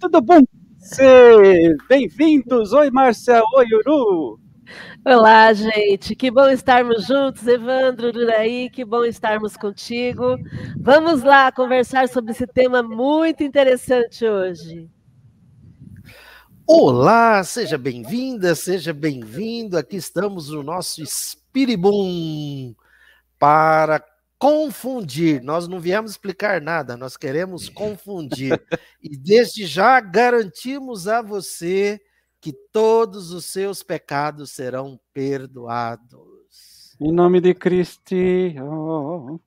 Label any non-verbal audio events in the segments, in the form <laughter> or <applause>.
Tudo bom? Bem-vindos! Oi, Márcia! Oi, Uru! Olá, gente! Que bom estarmos juntos, Evandro, Duraí, que bom estarmos contigo. Vamos lá conversar sobre esse tema muito interessante hoje. Olá, seja bem-vinda, seja bem-vindo. Aqui estamos no nosso Spiribum para confundir. Nós não viemos explicar nada, nós queremos confundir. e desde já garantimos a você que todos os seus pecados serão perdoados. Em nome de Cristo. Oh.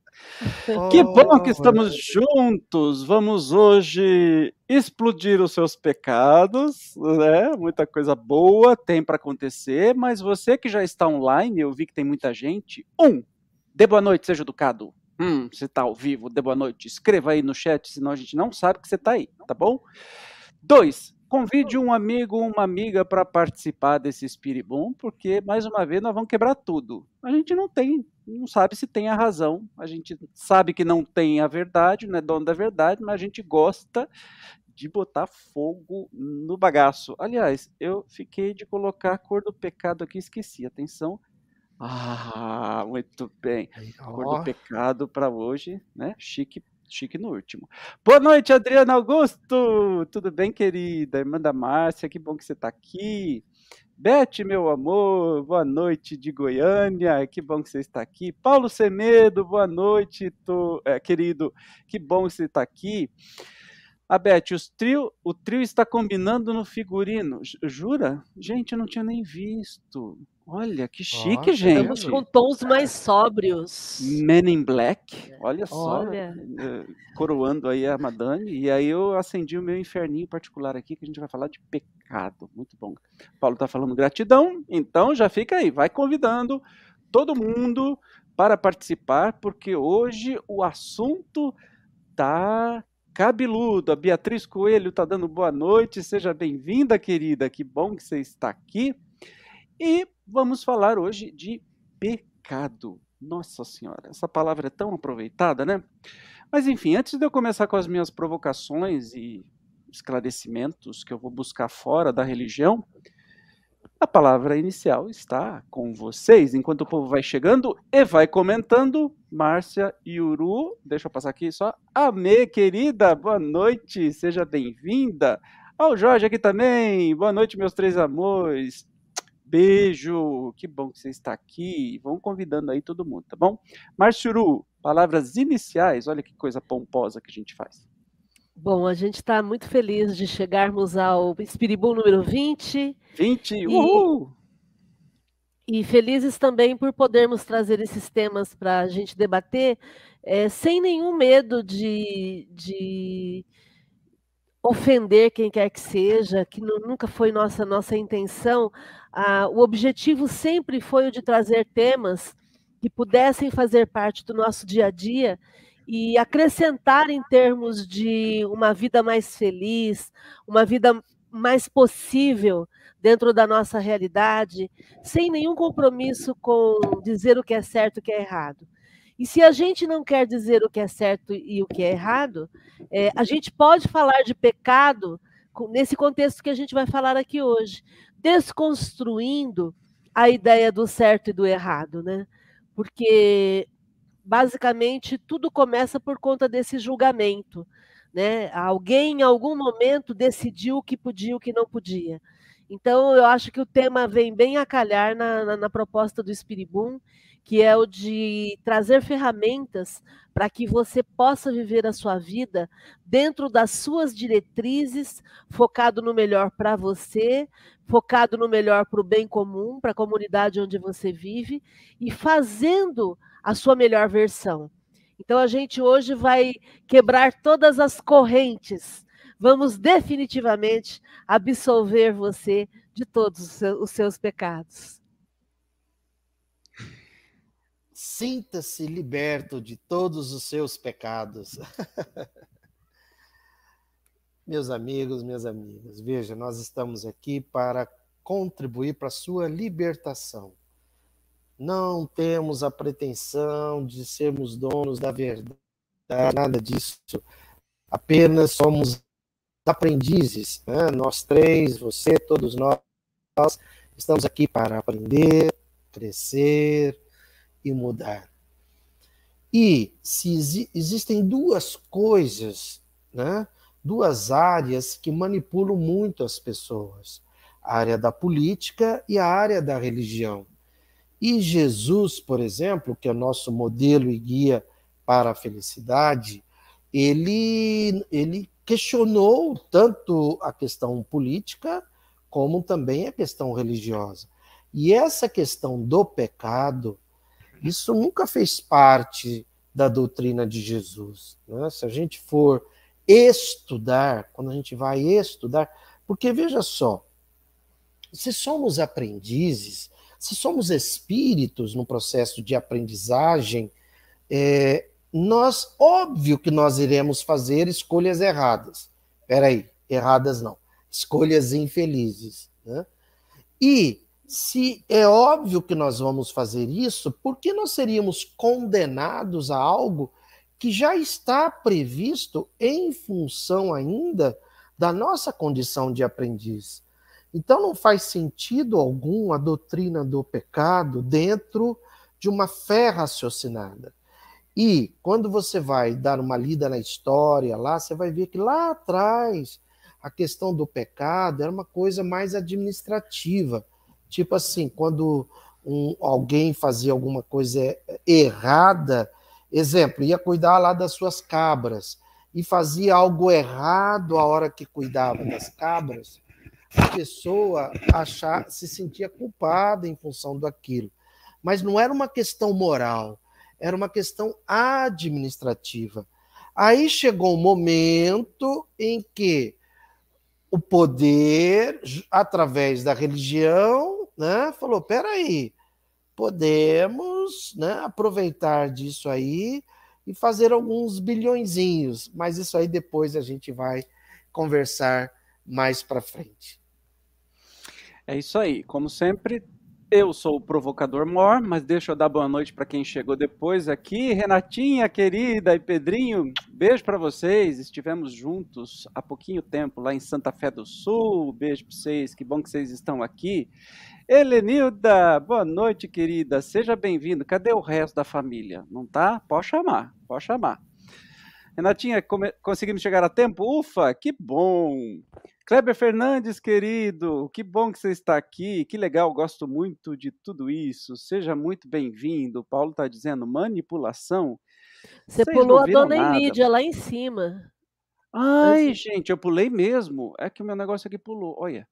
Que bom que estamos juntos. Vamos hoje explodir os seus pecados, né? Muita coisa boa tem para acontecer, mas você que já está online, eu vi que tem muita gente. Um, dê boa noite, seja educado. Hum, você está ao vivo, dê boa noite. Escreva aí no chat, senão a gente não sabe que você está aí, tá bom? Dois, convide um amigo, uma amiga para participar desse Espiribum, porque, mais uma vez, nós vamos quebrar tudo. A gente não tem, não sabe se tem a razão, a gente sabe que não tem a verdade, não é dono da verdade, mas a gente gosta de botar fogo no bagaço. Aliás, eu fiquei de colocar a cor do pecado aqui, esqueci. Atenção. Ah, muito bem. Cor do pecado para hoje, né? Chique chique no último. Boa noite, Adriana Augusto! Tudo bem, querida? Irmã da Márcia, que bom que você está aqui. Beth, meu amor, boa noite de Goiânia, que bom que você está aqui. Paulo Semedo, boa noite, tô, é, querido, que bom que você está aqui. A Beth, os trio, o trio está combinando no figurino. Jura? Gente, eu não tinha nem visto. Olha, que chique, oh, gente. Estamos com tons mais sóbrios. Men in Black, olha só. Olha. Eh, coroando aí a Madame. E aí eu acendi o meu inferninho particular aqui, que a gente vai falar de pecado. Muito bom. Paulo está falando gratidão, então já fica aí. Vai convidando todo mundo para participar, porque hoje o assunto tá cabeludo. A Beatriz Coelho está dando boa noite. Seja bem-vinda, querida. Que bom que você está aqui. E vamos falar hoje de pecado. Nossa Senhora, essa palavra é tão aproveitada, né? Mas enfim, antes de eu começar com as minhas provocações e esclarecimentos que eu vou buscar fora da religião, a palavra inicial está com vocês. Enquanto o povo vai chegando e vai comentando, Márcia e Uru, deixa eu passar aqui só. Amê, querida, boa noite, seja bem-vinda. Ao Jorge aqui também, boa noite, meus três amores. Beijo, que bom que você está aqui. Vão convidando aí todo mundo, tá bom? Marciuru, palavras iniciais, olha que coisa pomposa que a gente faz. Bom, a gente está muito feliz de chegarmos ao Espiribu número 20. 20, uhul! E, e felizes também por podermos trazer esses temas para a gente debater é, sem nenhum medo de, de ofender quem quer que seja, que nunca foi nossa, nossa intenção. Ah, o objetivo sempre foi o de trazer temas que pudessem fazer parte do nosso dia a dia e acrescentar em termos de uma vida mais feliz, uma vida mais possível dentro da nossa realidade, sem nenhum compromisso com dizer o que é certo e o que é errado. E se a gente não quer dizer o que é certo e o que é errado, é, a gente pode falar de pecado nesse contexto que a gente vai falar aqui hoje, desconstruindo a ideia do certo e do errado, né? Porque basicamente tudo começa por conta desse julgamento, né? Alguém em algum momento decidiu o que podia e o que não podia. Então eu acho que o tema vem bem a calhar na, na, na proposta do Espiribum, que é o de trazer ferramentas para que você possa viver a sua vida dentro das suas diretrizes, focado no melhor para você, focado no melhor para o bem comum, para a comunidade onde você vive e fazendo a sua melhor versão. Então a gente hoje vai quebrar todas as correntes. Vamos definitivamente absolver você de todos os seus pecados. Sinta-se liberto de todos os seus pecados. <laughs> Meus amigos, minhas amigas, veja, nós estamos aqui para contribuir para a sua libertação. Não temos a pretensão de sermos donos da verdade, nada disso. Apenas somos aprendizes, né? nós três, você, todos nós, estamos aqui para aprender, crescer e mudar. E se existem duas coisas, né? duas áreas que manipulam muito as pessoas: a área da política e a área da religião. E Jesus, por exemplo, que é o nosso modelo e guia para a felicidade, ele, ele questionou tanto a questão política como também a questão religiosa. E essa questão do pecado, isso nunca fez parte da doutrina de Jesus. Né? Se a gente for estudar, quando a gente vai estudar, porque veja só, se somos aprendizes, se somos espíritos no processo de aprendizagem, é, nós, óbvio que nós iremos fazer escolhas erradas. Peraí, erradas não. Escolhas infelizes. Né? E se é óbvio que nós vamos fazer isso, por que nós seríamos condenados a algo que já está previsto em função ainda da nossa condição de aprendiz? Então não faz sentido algum a doutrina do pecado dentro de uma fé raciocinada. E quando você vai dar uma lida na história lá, você vai ver que lá atrás a questão do pecado era uma coisa mais administrativa. Tipo assim, quando um, alguém fazia alguma coisa errada, exemplo, ia cuidar lá das suas cabras e fazia algo errado a hora que cuidava das cabras, a pessoa achar, se sentia culpada em função daquilo. Mas não era uma questão moral, era uma questão administrativa. Aí chegou um momento em que o poder, através da religião, né, falou: peraí, podemos né, aproveitar disso aí e fazer alguns bilhõezinhos, mas isso aí depois a gente vai conversar mais para frente. É isso aí. Como sempre, eu sou o provocador mor, mas deixa eu dar boa noite para quem chegou depois aqui. Renatinha, querida, e Pedrinho, beijo para vocês. Estivemos juntos há pouquinho tempo lá em Santa Fé do Sul. Beijo para vocês, que bom que vocês estão aqui. Helenilda, boa noite, querida. Seja bem-vindo. Cadê o resto da família? Não tá? Pode chamar, pode chamar. Renatinha, conseguimos chegar a tempo? Ufa, que bom! Kleber Fernandes, querido, que bom que você está aqui, que legal, gosto muito de tudo isso. Seja muito bem-vindo. O Paulo está dizendo manipulação. Você Vocês pulou a dona Emídia lá em cima. Ai, Mas... gente, eu pulei mesmo. É que o meu negócio aqui pulou, olha.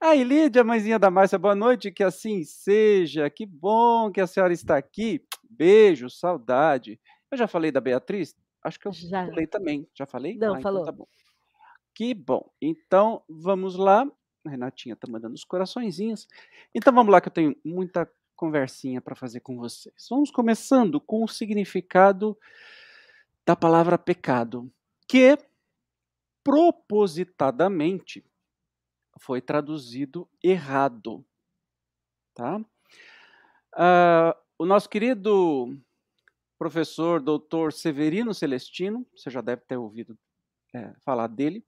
Aí, Lídia, mãezinha da Márcia, boa noite, que assim seja. Que bom que a senhora está aqui. Beijo, saudade. Eu já falei da Beatriz? Acho que eu já. pulei também. Já falei? Não, ah, falou. Então tá bom. Que bom. Então, vamos lá. A Renatinha está mandando os coraçõezinhos. Então, vamos lá, que eu tenho muita conversinha para fazer com vocês. Vamos começando com o significado da palavra pecado, que propositadamente foi traduzido errado. Tá? Uh, o nosso querido professor doutor Severino Celestino, você já deve ter ouvido é, falar dele,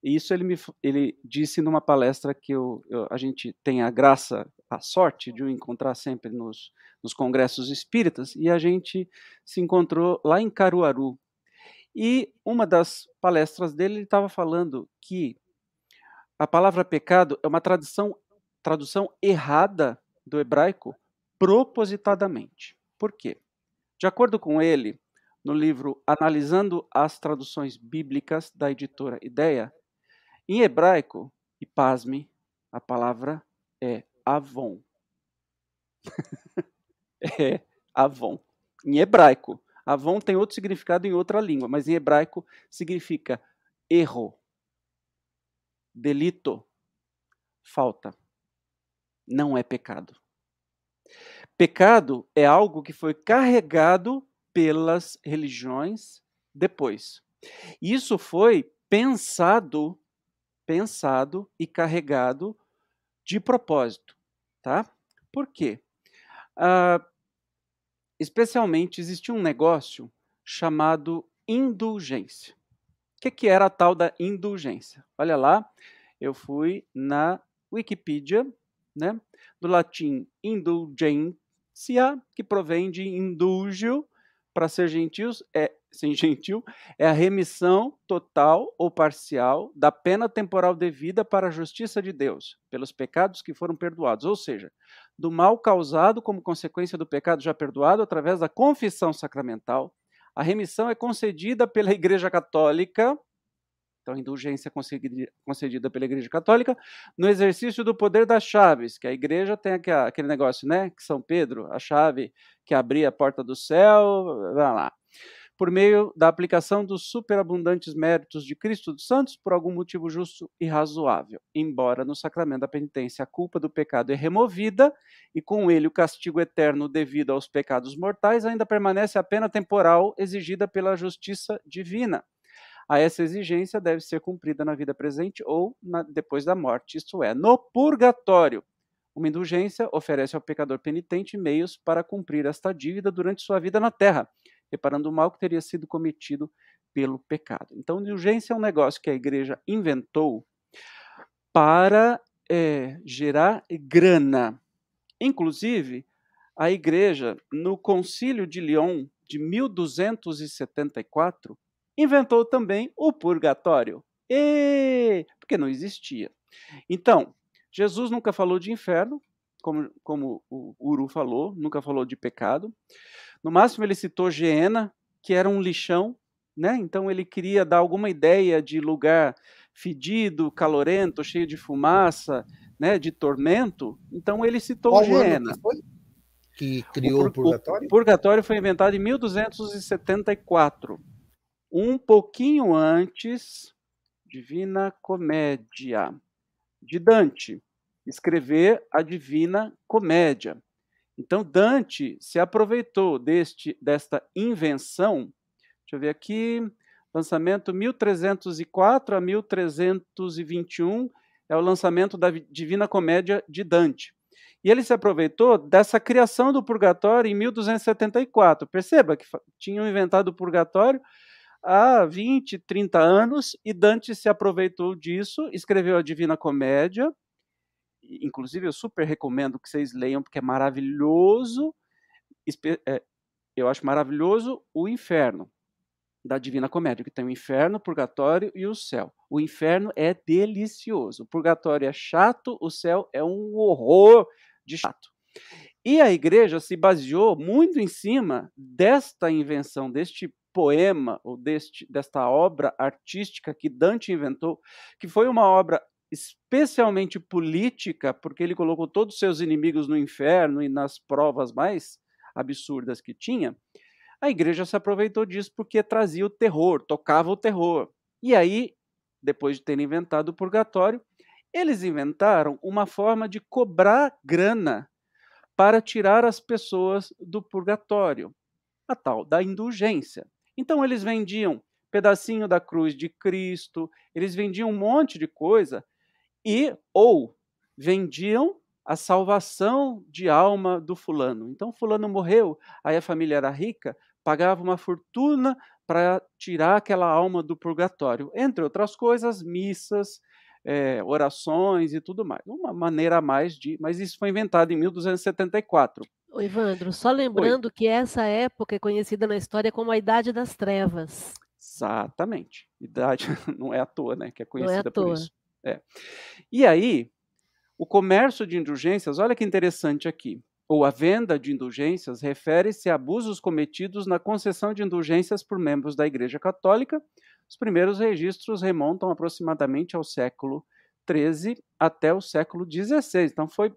e isso ele me ele disse numa palestra que eu, eu, a gente tem a graça, a sorte de o encontrar sempre nos, nos congressos espíritas, e a gente se encontrou lá em Caruaru. E uma das palestras dele, ele estava falando que a palavra pecado é uma tradução, tradução errada do hebraico propositadamente. Por quê? De acordo com ele, no livro Analisando as Traduções Bíblicas da editora Ideia, em hebraico, e pasme, a palavra é avon. <laughs> é avon. Em hebraico. Avon tem outro significado em outra língua, mas em hebraico significa erro, delito, falta. Não é pecado. Pecado é algo que foi carregado pelas religiões depois. Isso foi pensado pensado e carregado de propósito, tá? Por quê? Uh, especialmente existe um negócio chamado indulgência. que, que era a tal da indulgência? Olha lá, eu fui na Wikipedia, né, do latim indulgencia, que provém de indulgio, para ser gentios, é, <laughs> sem gentil, é a remissão total ou parcial da pena temporal devida para a justiça de Deus, pelos pecados que foram perdoados, ou seja, do mal causado como consequência do pecado já perdoado através da confissão sacramental. A remissão é concedida pela Igreja Católica, então, indulgência concedida pela Igreja Católica no exercício do poder das chaves, que a Igreja tem aquele negócio, né? Que São Pedro, a chave que abria a porta do céu, vai lá. Por meio da aplicação dos superabundantes méritos de Cristo dos Santos, por algum motivo justo e razoável. Embora no sacramento da penitência a culpa do pecado é removida e com ele o castigo eterno devido aos pecados mortais, ainda permanece a pena temporal exigida pela justiça divina a essa exigência deve ser cumprida na vida presente ou na, depois da morte, isto é, no purgatório. Uma indulgência oferece ao pecador penitente meios para cumprir esta dívida durante sua vida na terra, reparando o mal que teria sido cometido pelo pecado. Então, indulgência é um negócio que a igreja inventou para é, gerar grana. Inclusive, a igreja, no Concílio de Lyon de 1274, inventou também o purgatório. E... Porque não existia. Então, Jesus nunca falou de inferno, como, como o Uru falou, nunca falou de pecado. No máximo, ele citou Geena, que era um lixão, né? Então, ele queria dar alguma ideia de lugar fedido, calorento, cheio de fumaça, né? de tormento. Então, ele citou Qual Geena. Que, que criou o, o purgatório? O purgatório foi inventado em 1274 um pouquinho antes, Divina Comédia, de Dante, escrever a Divina Comédia. Então, Dante se aproveitou deste, desta invenção, deixa eu ver aqui, lançamento 1304 a 1321, é o lançamento da Divina Comédia de Dante. E ele se aproveitou dessa criação do purgatório em 1274. Perceba que tinham inventado o purgatório há 20, 30 anos, e Dante se aproveitou disso, escreveu a Divina Comédia. Inclusive, eu super recomendo que vocês leiam, porque é maravilhoso. É, eu acho maravilhoso o inferno da Divina Comédia, que tem o inferno, o purgatório e o céu. O inferno é delicioso. O purgatório é chato, o céu é um horror de chato. E a igreja se baseou muito em cima desta invenção, deste poema ou deste, desta obra artística que Dante inventou, que foi uma obra especialmente política, porque ele colocou todos os seus inimigos no inferno e nas provas mais absurdas que tinha, a igreja se aproveitou disso porque trazia o terror, tocava o terror. E aí, depois de terem inventado o purgatório, eles inventaram uma forma de cobrar grana para tirar as pessoas do purgatório, a tal da indulgência. Então eles vendiam pedacinho da cruz de Cristo, eles vendiam um monte de coisa e ou vendiam a salvação de alma do fulano. Então fulano morreu, aí a família era rica, pagava uma fortuna para tirar aquela alma do purgatório, entre outras coisas, missas, é, orações e tudo mais. Uma maneira a mais de. Mas isso foi inventado em 1274. O Evandro, só lembrando Oi. que essa época é conhecida na história como a Idade das Trevas. Exatamente. Idade <laughs> não é à toa, né? Que é conhecida é por isso. É. E aí, o comércio de indulgências, olha que interessante aqui. Ou a venda de indulgências refere-se a abusos cometidos na concessão de indulgências por membros da Igreja Católica. Os primeiros registros remontam aproximadamente ao século XIII até o século XVI. Então foi.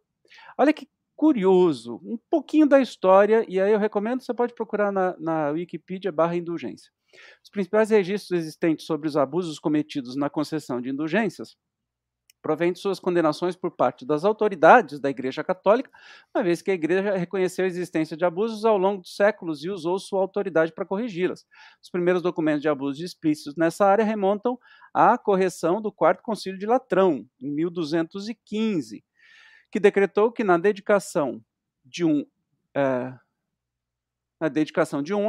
Olha que curioso, um pouquinho da história, e aí eu recomendo, você pode procurar na, na Wikipedia barra indulgência. Os principais registros existentes sobre os abusos cometidos na concessão de indulgências provém de suas condenações por parte das autoridades da Igreja Católica, uma vez que a Igreja reconheceu a existência de abusos ao longo dos séculos e usou sua autoridade para corrigi-las. Os primeiros documentos de abusos explícitos nessa área remontam à correção do Quarto Concílio de Latrão, em 1215 que decretou que na dedicação de um é, na dedicação de um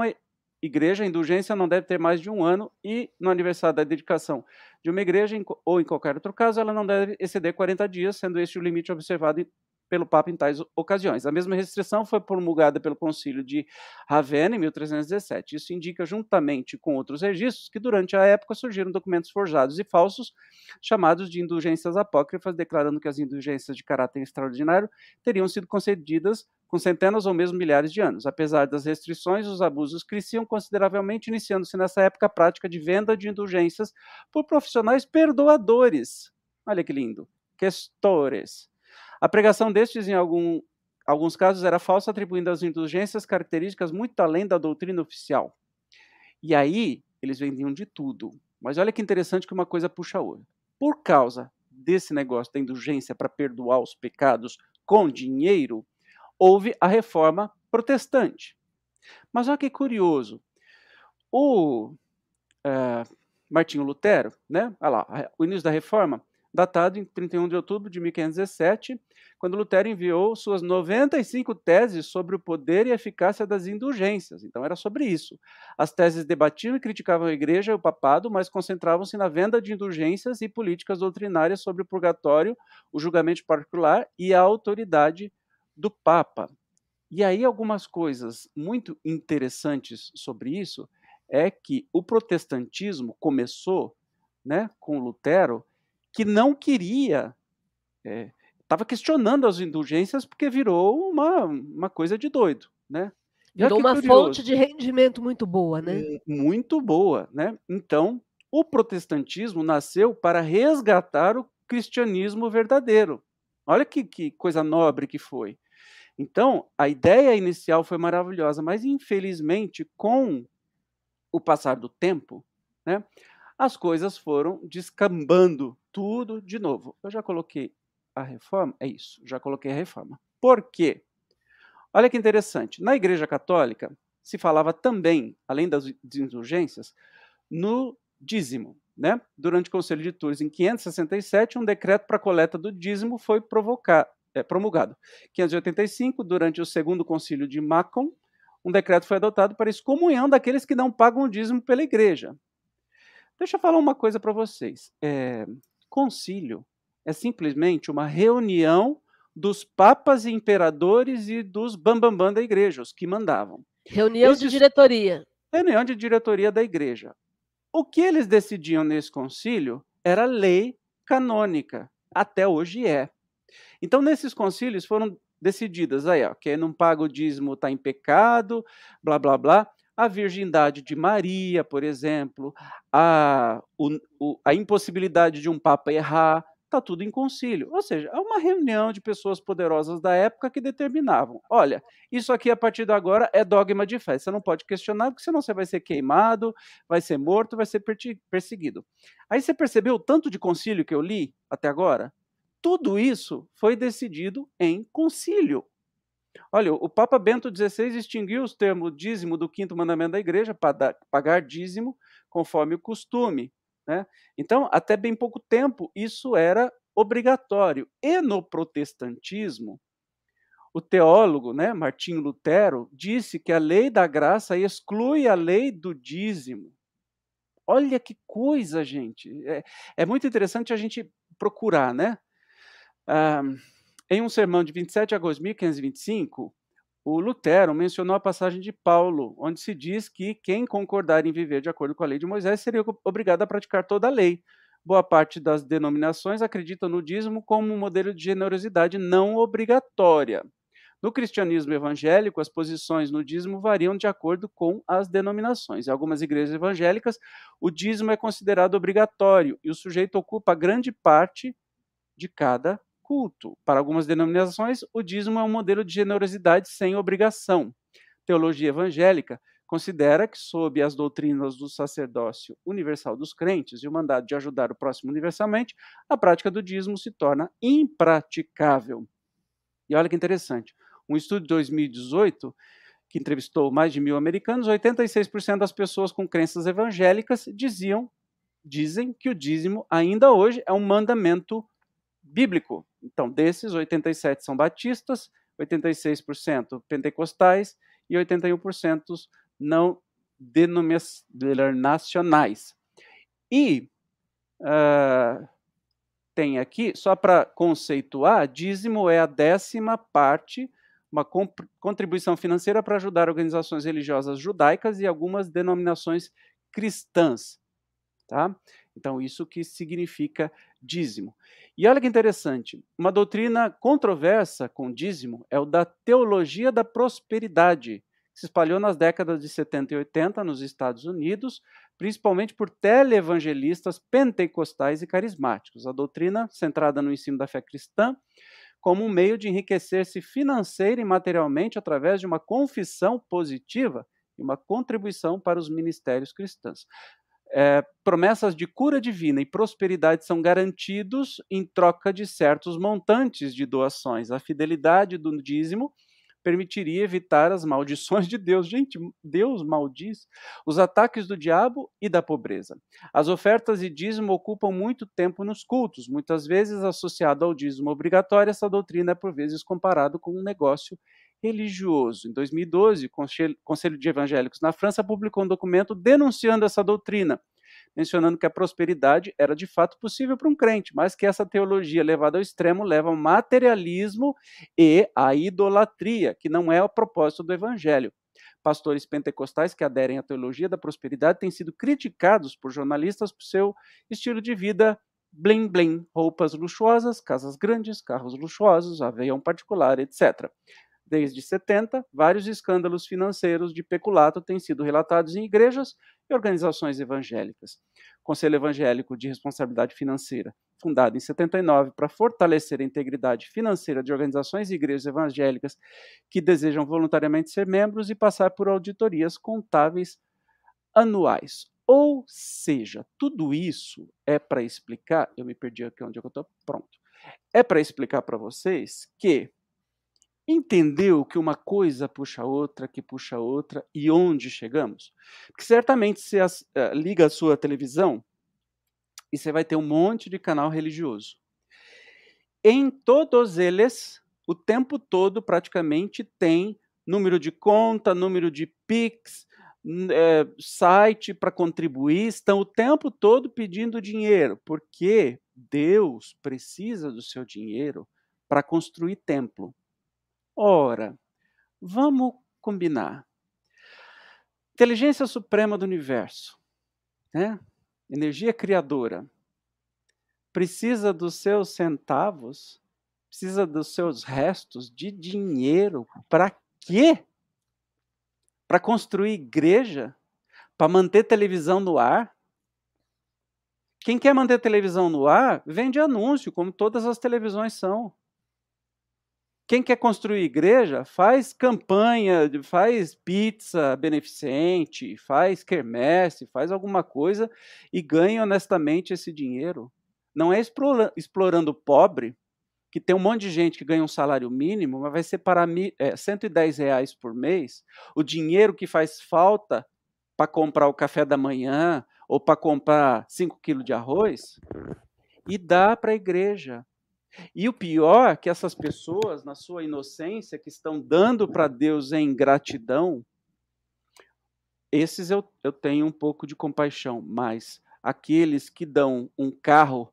igreja, a indulgência não deve ter mais de um ano e no aniversário da dedicação de uma igreja ou em qualquer outro caso, ela não deve exceder 40 dias, sendo este o limite observado pelo Papa em tais ocasiões. A mesma restrição foi promulgada pelo Concílio de Ravenna em 1317. Isso indica, juntamente com outros registros, que durante a época surgiram documentos forjados e falsos, chamados de indulgências apócrifas, declarando que as indulgências de caráter extraordinário teriam sido concedidas com centenas ou mesmo milhares de anos. Apesar das restrições, os abusos cresciam consideravelmente, iniciando-se nessa época a prática de venda de indulgências por profissionais perdoadores. Olha que lindo. Questores a pregação destes, em algum, alguns casos, era falsa, atribuindo às indulgências características muito além da doutrina oficial. E aí, eles vendiam de tudo. Mas olha que interessante que uma coisa puxa a outra. Por causa desse negócio da indulgência para perdoar os pecados com dinheiro, houve a reforma protestante. Mas olha que curioso. O uh, Martinho Lutero, né? Olha lá, o início da reforma, datado em 31 de outubro de 1517, quando Lutero enviou suas 95 teses sobre o poder e eficácia das indulgências. Então era sobre isso. As teses debatiam e criticavam a igreja e o papado, mas concentravam-se na venda de indulgências e políticas doutrinárias sobre o purgatório, o julgamento particular e a autoridade do papa. E aí algumas coisas muito interessantes sobre isso é que o protestantismo começou, né, com Lutero, que não queria, estava é, questionando as indulgências porque virou uma, uma coisa de doido, né? Virou uma curioso. fonte de rendimento muito boa, né? Muito boa, né? Então, o protestantismo nasceu para resgatar o cristianismo verdadeiro. Olha que, que coisa nobre que foi. Então, a ideia inicial foi maravilhosa, mas infelizmente, com o passar do tempo, né, as coisas foram descambando tudo de novo. Eu já coloquei a reforma, é isso, já coloquei a reforma. Por quê? Olha que interessante. Na Igreja Católica se falava também, além das indulgências, no dízimo. Né? Durante o Conselho de Tours, em 567, um decreto para coleta do dízimo foi provocar, é, promulgado. 585, durante o segundo concílio de Macon, um decreto foi adotado para excomunhão daqueles que não pagam o dízimo pela igreja. Deixa eu falar uma coisa para vocês. É, concílio é simplesmente uma reunião dos papas e imperadores e dos bambambam bam, bam da igreja, os que mandavam. Reunião Esses, de diretoria. Reunião de diretoria da igreja. O que eles decidiam nesse concílio era lei canônica. Até hoje é. Então, nesses concílios foram decididas aí, ó, quem não paga o dízimo está em pecado, blá blá blá a virgindade de Maria, por exemplo, a, o, o, a impossibilidade de um papa errar, está tudo em concílio. Ou seja, é uma reunião de pessoas poderosas da época que determinavam: olha, isso aqui a partir de agora é dogma de fé. Você não pode questionar, porque senão você vai ser queimado, vai ser morto, vai ser perseguido. Aí você percebeu o tanto de concílio que eu li até agora? Tudo isso foi decidido em concílio. Olha, o Papa Bento XVI extinguiu os termos dízimo do quinto mandamento da igreja, para pagar dízimo conforme o costume. Né? Então, até bem pouco tempo, isso era obrigatório. E no protestantismo, o teólogo né, Martinho Lutero disse que a lei da graça exclui a lei do dízimo. Olha que coisa, gente. É, é muito interessante a gente procurar, né? Ah, em um sermão de 27 de agosto de 1525, o Lutero mencionou a passagem de Paulo, onde se diz que quem concordar em viver de acordo com a lei de Moisés seria obrigado a praticar toda a lei. Boa parte das denominações acreditam no dízimo como um modelo de generosidade não obrigatória. No cristianismo evangélico, as posições no dízimo variam de acordo com as denominações. Em algumas igrejas evangélicas, o dízimo é considerado obrigatório e o sujeito ocupa grande parte de cada culto. Para algumas denominações, o dízimo é um modelo de generosidade sem obrigação. Teologia evangélica considera que, sob as doutrinas do sacerdócio universal dos crentes e o mandado de ajudar o próximo universalmente, a prática do dízimo se torna impraticável. E olha que interessante, um estudo de 2018 que entrevistou mais de mil americanos, 86% das pessoas com crenças evangélicas diziam, dizem que o dízimo ainda hoje é um mandamento bíblico. Então, desses, 87 são batistas, 86% pentecostais e 81% não denominacionais. E uh, tem aqui, só para conceituar, dízimo é a décima parte, uma contribuição financeira para ajudar organizações religiosas judaicas e algumas denominações cristãs. Tá? Então, isso que significa dízimo. E olha que interessante, uma doutrina controversa com dízimo é o da teologia da prosperidade, que se espalhou nas décadas de 70 e 80 nos Estados Unidos, principalmente por televangelistas pentecostais e carismáticos. A doutrina, centrada no ensino da fé cristã, como um meio de enriquecer-se financeira e materialmente através de uma confissão positiva e uma contribuição para os ministérios cristãos. É, promessas de cura divina e prosperidade são garantidos em troca de certos montantes de doações. A fidelidade do dízimo permitiria evitar as maldições de Deus. Gente, Deus maldiz os ataques do diabo e da pobreza. As ofertas e dízimo ocupam muito tempo nos cultos, muitas vezes associado ao dízimo obrigatório, essa doutrina é por vezes comparado com um negócio religioso. Em 2012, o Conselho de Evangélicos na França publicou um documento denunciando essa doutrina mencionando que a prosperidade era de fato possível para um crente, mas que essa teologia levada ao extremo leva ao materialismo e à idolatria, que não é o propósito do evangelho. Pastores pentecostais que aderem à teologia da prosperidade têm sido criticados por jornalistas por seu estilo de vida bling bling, roupas luxuosas, casas grandes, carros luxuosos, avião particular, etc. Desde 70, vários escândalos financeiros de peculato têm sido relatados em igrejas e organizações evangélicas. O Conselho Evangélico de Responsabilidade Financeira, fundado em 79 para fortalecer a integridade financeira de organizações e igrejas evangélicas que desejam voluntariamente ser membros e passar por auditorias contábeis anuais. Ou seja, tudo isso é para explicar, eu me perdi aqui onde é eu estou, pronto. É para explicar para vocês que entendeu que uma coisa puxa outra, que puxa outra, e onde chegamos? Porque certamente você uh, liga a sua televisão e você vai ter um monte de canal religioso. Em todos eles, o tempo todo praticamente tem número de conta, número de Pix, é, site para contribuir, estão o tempo todo pedindo dinheiro, porque Deus precisa do seu dinheiro para construir templo. Ora, vamos combinar. Inteligência suprema do universo, né? energia criadora, precisa dos seus centavos, precisa dos seus restos de dinheiro para quê? Para construir igreja? Para manter televisão no ar? Quem quer manter televisão no ar, vende anúncio, como todas as televisões são. Quem quer construir igreja faz campanha, faz pizza beneficente, faz quermesse, faz alguma coisa e ganha honestamente esse dinheiro. Não é explorando o pobre, que tem um monte de gente que ganha um salário mínimo, mas vai separar é, 110 reais por mês, o dinheiro que faz falta para comprar o café da manhã ou para comprar 5 quilos de arroz, e dá para a igreja. E o pior é que essas pessoas, na sua inocência, que estão dando para Deus em gratidão, esses eu, eu tenho um pouco de compaixão, mas aqueles que dão um carro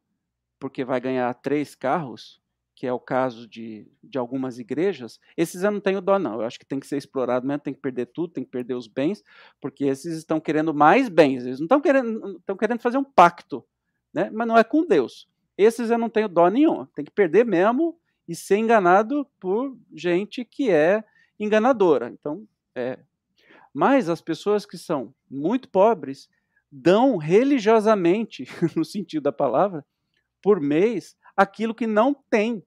porque vai ganhar três carros, que é o caso de, de algumas igrejas, esses eu não tenho dó, não. Eu acho que tem que ser explorado mesmo, tem que perder tudo, tem que perder os bens, porque esses estão querendo mais bens, eles não estão querendo, estão querendo fazer um pacto, né? mas não é com Deus. Esses eu não tenho dó nenhum. Tem que perder mesmo e ser enganado por gente que é enganadora. Então, é. Mas as pessoas que são muito pobres dão religiosamente, <laughs> no sentido da palavra, por mês, aquilo que não tem.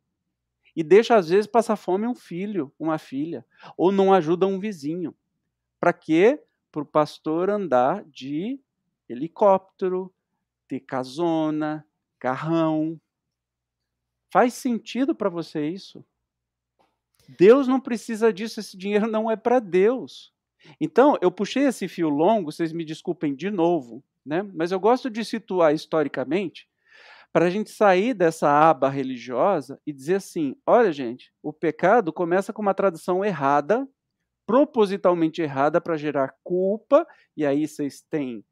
E deixa, às vezes, passar fome um filho, uma filha. Ou não ajuda um vizinho. Para quê? Para o pastor andar de helicóptero, ter casona, carrão. Faz sentido para você isso? Deus não precisa disso, esse dinheiro não é para Deus. Então, eu puxei esse fio longo, vocês me desculpem de novo, né? mas eu gosto de situar historicamente para a gente sair dessa aba religiosa e dizer assim: olha, gente, o pecado começa com uma tradução errada propositalmente errada para gerar culpa, e aí vocês têm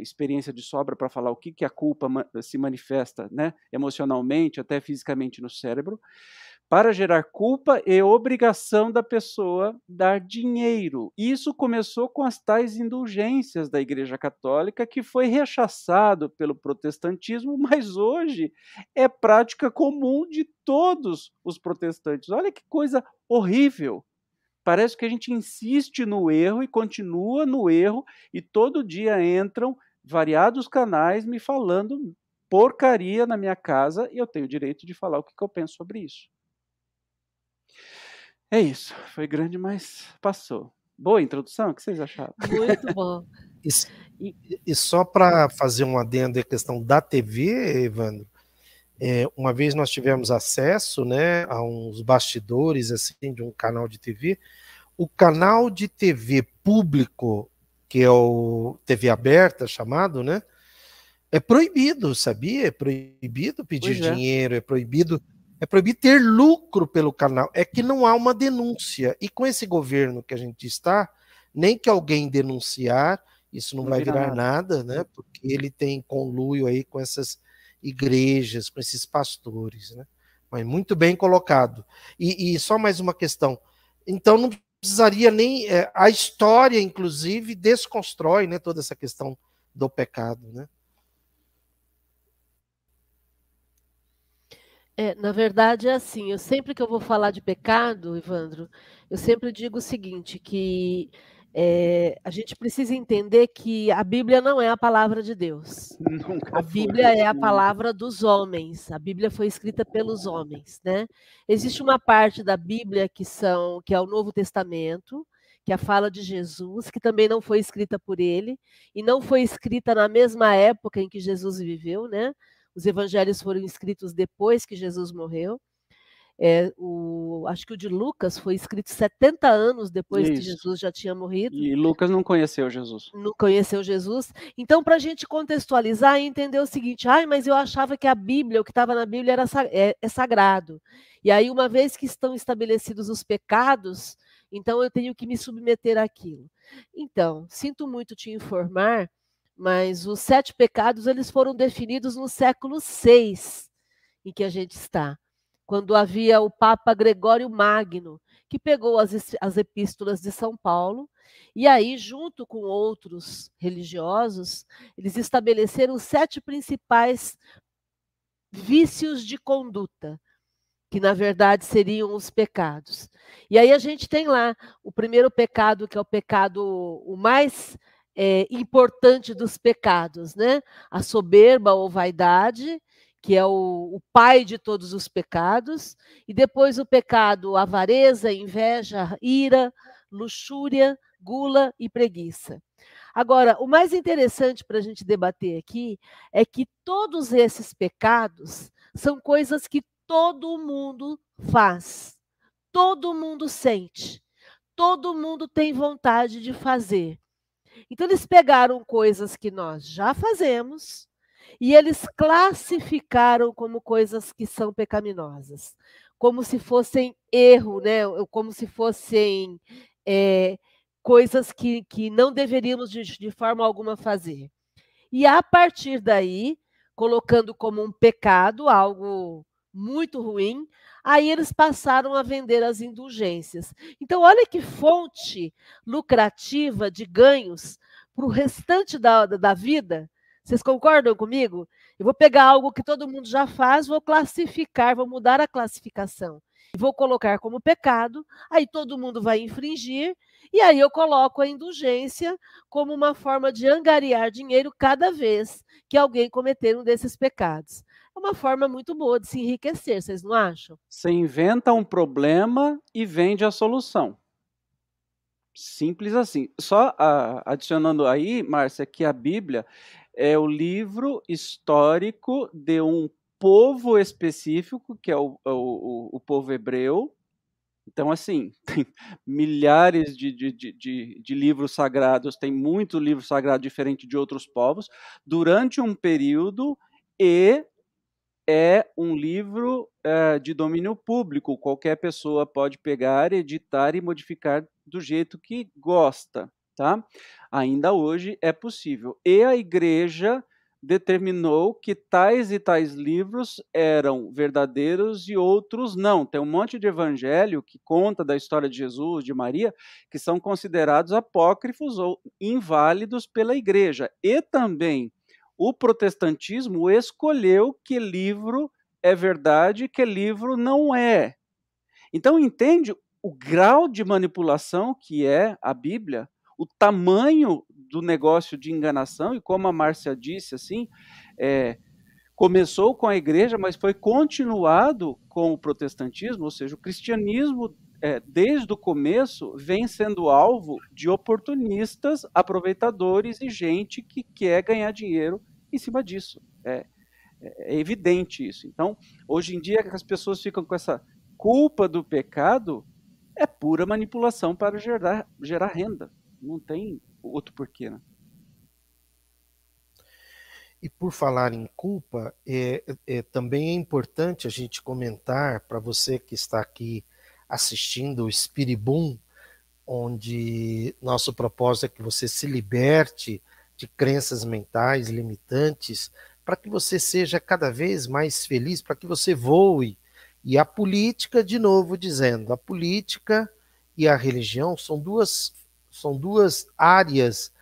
experiência de sobra para falar o que, que a culpa se manifesta né, emocionalmente, até fisicamente no cérebro, para gerar culpa e obrigação da pessoa dar dinheiro. Isso começou com as tais indulgências da Igreja Católica, que foi rechaçado pelo protestantismo, mas hoje é prática comum de todos os protestantes. Olha que coisa horrível. Parece que a gente insiste no erro e continua no erro, e todo dia entram variados canais me falando porcaria na minha casa, e eu tenho o direito de falar o que eu penso sobre isso. É isso. Foi grande, mas passou. Boa introdução, o que vocês acharam? Muito bom. e, e, só para fazer um adendo à questão da TV, Evandro, é, uma vez nós tivemos acesso né, a uns bastidores assim de um canal de TV. O canal de TV público, que é o TV aberta chamado, né? É proibido, sabia? É proibido pedir é. dinheiro, é proibido é proibido ter lucro pelo canal. É que não há uma denúncia. E com esse governo que a gente está, nem que alguém denunciar, isso não, não vai virar nada. nada, né? Porque ele tem conluio aí com essas igrejas, com esses pastores, né? Mas muito bem colocado. E, e só mais uma questão. Então não precisaria nem é, a história, inclusive, desconstrói, né, toda essa questão do pecado, né? É, na verdade é assim, eu sempre que eu vou falar de pecado, Evandro, eu sempre digo o seguinte, que é, a gente precisa entender que a Bíblia não é a palavra de Deus. <laughs> Nunca a Bíblia foi. é a palavra dos homens. A Bíblia foi escrita pelos homens, né? Existe uma parte da Bíblia que são que é o Novo Testamento, que é a fala de Jesus, que também não foi escrita por ele e não foi escrita na mesma época em que Jesus viveu, né? Os evangelhos foram escritos depois que Jesus morreu. É, o, acho que o de Lucas foi escrito 70 anos depois Isso. que Jesus já tinha morrido. E Lucas não conheceu Jesus. Não conheceu Jesus. Então, para a gente contextualizar e entender o seguinte: ai, mas eu achava que a Bíblia, o que estava na Bíblia, era, é, é sagrado. E aí, uma vez que estão estabelecidos os pecados, então eu tenho que me submeter àquilo. Então, sinto muito te informar mas os sete pecados eles foram definidos no século VI em que a gente está, quando havia o Papa Gregório Magno, que pegou as, as epístolas de São Paulo e aí, junto com outros religiosos, eles estabeleceram os sete principais vícios de conduta, que na verdade seriam os pecados. E aí a gente tem lá o primeiro pecado, que é o pecado o mais é, importante dos pecados, né? A soberba ou vaidade, que é o, o, pai de todos os pecados, e depois o pecado avareza, inveja, ira, luxúria, gula e preguiça. Agora, o mais interessante para a gente debater aqui é que todos esses pecados são coisas que todo mundo faz, todo mundo sente, todo mundo tem vontade de fazer. Então, eles pegaram coisas que nós já fazemos e eles classificaram como coisas que são pecaminosas, como se fossem erro, né? como se fossem é, coisas que, que não deveríamos de, de forma alguma fazer. E a partir daí, colocando como um pecado algo muito ruim, aí eles passaram a vender as indulgências. Então, olha que fonte lucrativa de ganhos para o restante da, da vida. Vocês concordam comigo? Eu vou pegar algo que todo mundo já faz, vou classificar, vou mudar a classificação. Vou colocar como pecado, aí todo mundo vai infringir, e aí eu coloco a indulgência como uma forma de angariar dinheiro cada vez que alguém cometer um desses pecados é uma forma muito boa de se enriquecer, vocês não acham? Você inventa um problema e vende a solução. Simples assim. Só a, adicionando aí, Márcia, que a Bíblia é o livro histórico de um povo específico, que é o, o, o povo hebreu. Então, assim, <laughs> tem milhares de, de, de, de, livros sagrados, tem muito livro sagrado diferente de outros povos, durante um período, e é um livro é, de domínio público. Qualquer pessoa pode pegar, editar e modificar do jeito que gosta, tá? Ainda hoje é possível. E a igreja determinou que tais e tais livros eram verdadeiros e outros não. Tem um monte de evangelho que conta da história de Jesus, de Maria, que são considerados apócrifos ou inválidos pela igreja. E também o protestantismo escolheu que livro é verdade e que livro não é. Então entende o grau de manipulação que é a Bíblia, o tamanho do negócio de enganação, e como a Márcia disse, assim, é, começou com a igreja, mas foi continuado com o protestantismo, ou seja, o cristianismo, é, desde o começo, vem sendo alvo de oportunistas, aproveitadores e gente que quer ganhar dinheiro em cima disso. É, é evidente isso. Então, hoje em dia, as pessoas ficam com essa culpa do pecado, é pura manipulação para gerar, gerar renda. Não tem outro porquê, né? E por falar em culpa, é, é, também é importante a gente comentar para você que está aqui assistindo o Spiribum, onde nosso propósito é que você se liberte de crenças mentais limitantes, para que você seja cada vez mais feliz, para que você voe. E a política, de novo dizendo, a política e a religião são duas são duas áreas